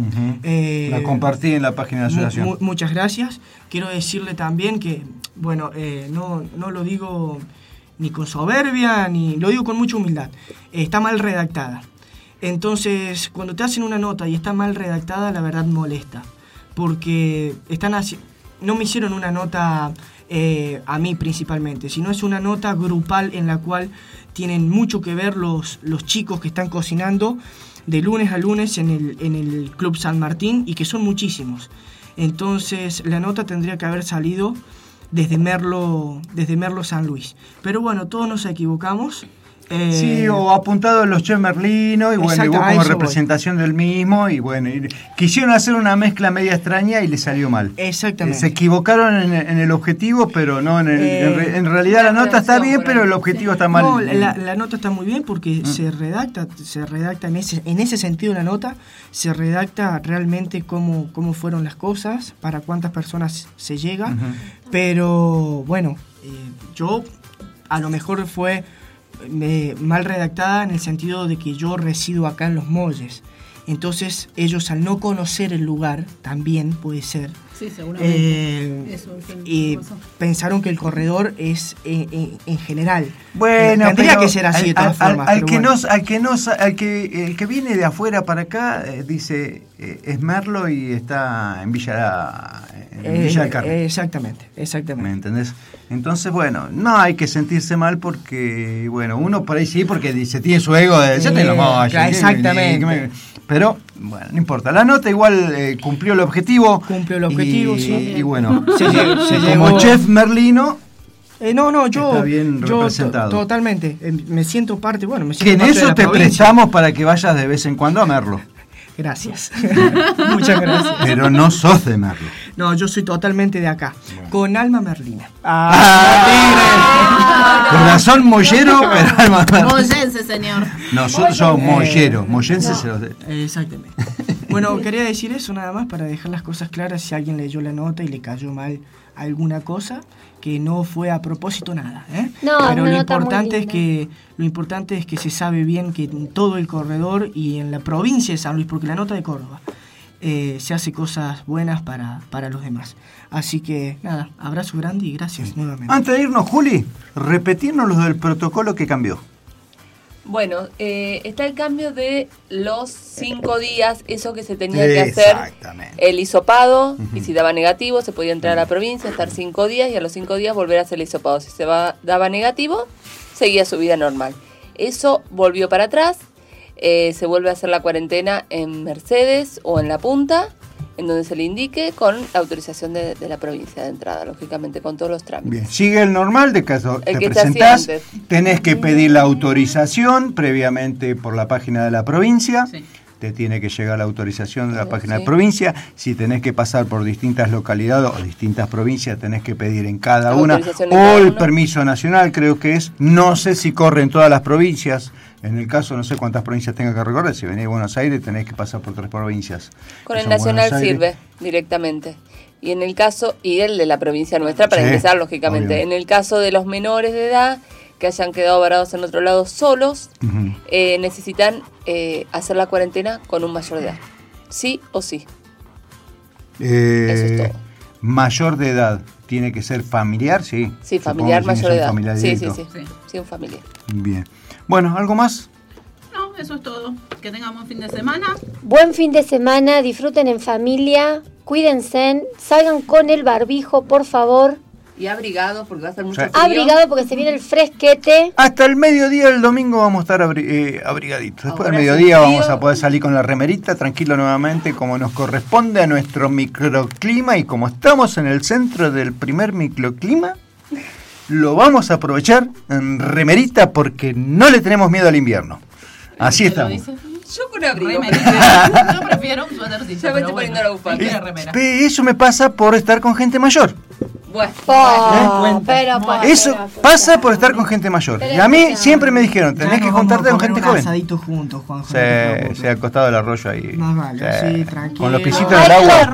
Eh, La compartí en la página de la asociación. mu- muchas gracias. Quiero decirle también que, bueno, eh, no, no lo digo ni con soberbia, ni lo digo con mucha humildad. Está mal redactada. Entonces, cuando te hacen una nota y está mal redactada, la verdad molesta. Porque están no me hicieron una nota eh, a mí principalmente, sino es una nota grupal en la cual tienen mucho que ver los, los chicos que están cocinando de lunes a lunes en el, en el Club San Martín y que son muchísimos. Entonces la nota tendría que haber salido desde Merlo, desde Merlo San Luis. Pero bueno, todos nos equivocamos. Eh, Sí, o apuntado a los Che Merlino, y bueno, y vos como voy. representación del mismo, y bueno, y quisieron hacer una mezcla media extraña y le salió mal. Exactamente. Eh, Se equivocaron en, en el objetivo, pero no en el. Eh, en, re- en realidad la nota está bien, pero el objetivo está mal. No, la, la nota está muy bien porque Mm. se redacta, se redacta en ese, en ese sentido la nota, se redacta realmente cómo, cómo fueron las cosas, para cuántas personas se llega, pero bueno, eh, yo a lo mejor fue eh, mal redactada en el sentido de que yo resido acá en Los Molles. Entonces ellos al no conocer el lugar, también puede ser, Sí, seguramente. eh, Eso que y pasó. pensaron que el corredor es en, en- en general. Bueno, tendría que ser así de al- todas al- formas. Al, que bueno. no, al que no, sa- al que el que viene de afuera para acá eh, dice eh, es Merlo y está en Villa en Eh, Villa del Carmen. eh, exactamente, exactamente. ¿Me entendés? Entonces, bueno, no hay que sentirse mal porque, bueno, uno por ahí sí, porque dice, tiene su ego de, yo te lo Eh, mojo, claro, ¿qué- exactamente. me- Pero, bueno, no importa. La nota igual eh, cumplió el objetivo. Cumplió el objetivo, y, sí. Y bueno, Se lle- se como llegó- chef Merlino, Eh, no, no, yo. Está bien yo representado. to- totalmente. eh, me siento parte, bueno, me siento que en parte de eso la te provincia. prestamos para que vayas de vez en cuando a Merlo. Gracias. Muchas gracias. Pero no sos de Merlo. No, yo soy totalmente de acá. Con alma merlina. ¡Ah, Corazón mollero, pero alma verde. Mollense, señor. Nosotros somos Eh, molleros, mollenses no. se los de- Exactamente. Bueno, quería decir eso nada más para dejar las cosas claras si alguien leyó la nota y le cayó mal alguna cosa, que no fue a propósito nada. ¿eh? No, Pero lo importante es que lo importante es que se sabe bien que en todo el corredor y en la provincia de San Luis, porque la nota de Córdoba, eh, se hace cosas buenas para, para los demás. Así que nada, abrazo grande y gracias nuevamente. Antes de irnos, Juli, repetirnos los del protocolo que cambió. Bueno, eh, está el cambio de los cinco días, eso que se tenía que hacer el hisopado, y si daba negativo se podía entrar a la provincia, estar cinco días y a los cinco días volver a hacer el hisopado. Si se va, daba negativo, seguía su vida normal. Eso volvió para atrás, eh, se vuelve a hacer la cuarentena en Mercedes o en La Punta, en donde se le indique con la autorización de, de la provincia de entrada, lógicamente con todos los trámites. Bien, sigue el normal de caso El te que presentás, tenés que pedir la autorización previamente por la página de la provincia. Te tiene que llegar la autorización de la página de provincia. Si tenés que pasar por distintas localidades o distintas provincias, tenés que pedir en cada una. en O cada el permiso nacional, creo que es. No sé si corre en todas las provincias. En el caso, no sé cuántas provincias tenga que recorrer. Si venís de Buenos Aires, tenés que pasar por tres provincias. Con el nacional sirve directamente. Y en el caso, y el de la provincia nuestra para Sí, empezar, lógicamente. obvio. En el caso de los menores de edad que hayan quedado varados en otro lado solos, eh, necesitan eh, hacer la cuarentena con un mayor de edad. Sí o sí. Eh, Mayor de edad. ¿Tiene que ser familiar? Sí. Sí, familiar mayor de edad. familiar Sí, sí, directo. sí, sí. un familiar. Bien. Bueno, ¿algo más? No, eso es todo. Que tengamos fin de semana. Buen fin de semana, disfruten en familia, cuídense, salgan con el barbijo, por favor. Y abrigados porque va a ser mucho frío. Abrigado porque se viene el fresquete. Hasta el mediodía del domingo vamos a estar abri- eh, abrigaditos. Después Ahora del mediodía vamos a poder salir con la remerita tranquilo nuevamente como nos corresponde a nuestro microclima y como estamos en el centro del primer microclima, lo vamos a aprovechar en remerita porque no le tenemos miedo al invierno. Así estamos. Yo con abrigo. Yo prefiero un suétercito. Ya me estoy bueno, poniendo la bufanda. Eso me pasa por estar con gente mayor. Bueno, pero, Eso pero, pasa por estar con gente mayor. Y a mí siempre me dijeron, tenés que juntarte con gente joven. Asadito juntos, Juanjo. Se, se ha acostado el arroyo ahí. Más vale, sí, tranquilo. Con los pisitos del agua.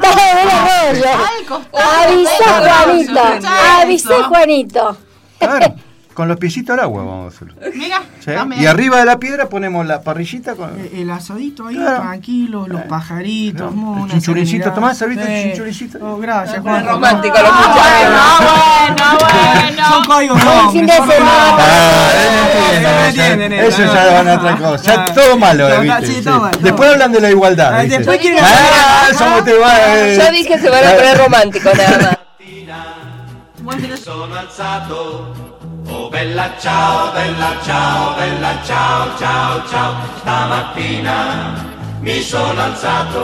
Avisé, Juanito. Avisé, Juanito. Claro, con los piecitos al agua vamos a hacerlo. Mira, ¿sí? Y arriba de la piedra ponemos la parrillita con El asadito ahí, Claro. tranquilo, los pajaritos, una chinchurincito. serenidad. Tomás, serviste Sí. el chinchurincito. Oh, gracias, Es Juan. romántico los muchachos. Son códigos, Buen no. fin de mejor semana. Ah, él no eso, ya van a otra cosa. Ya Ah. todo malo, No, ¿viste? Después hablan de la igualdad. Ah, después quieren Ah, eh. Yo dije se van a poner románticos nada más. sono alzato. Oh bella ciao, bella ciao, bella ciao, ciao, ciao. Stamattina mi sono alzato.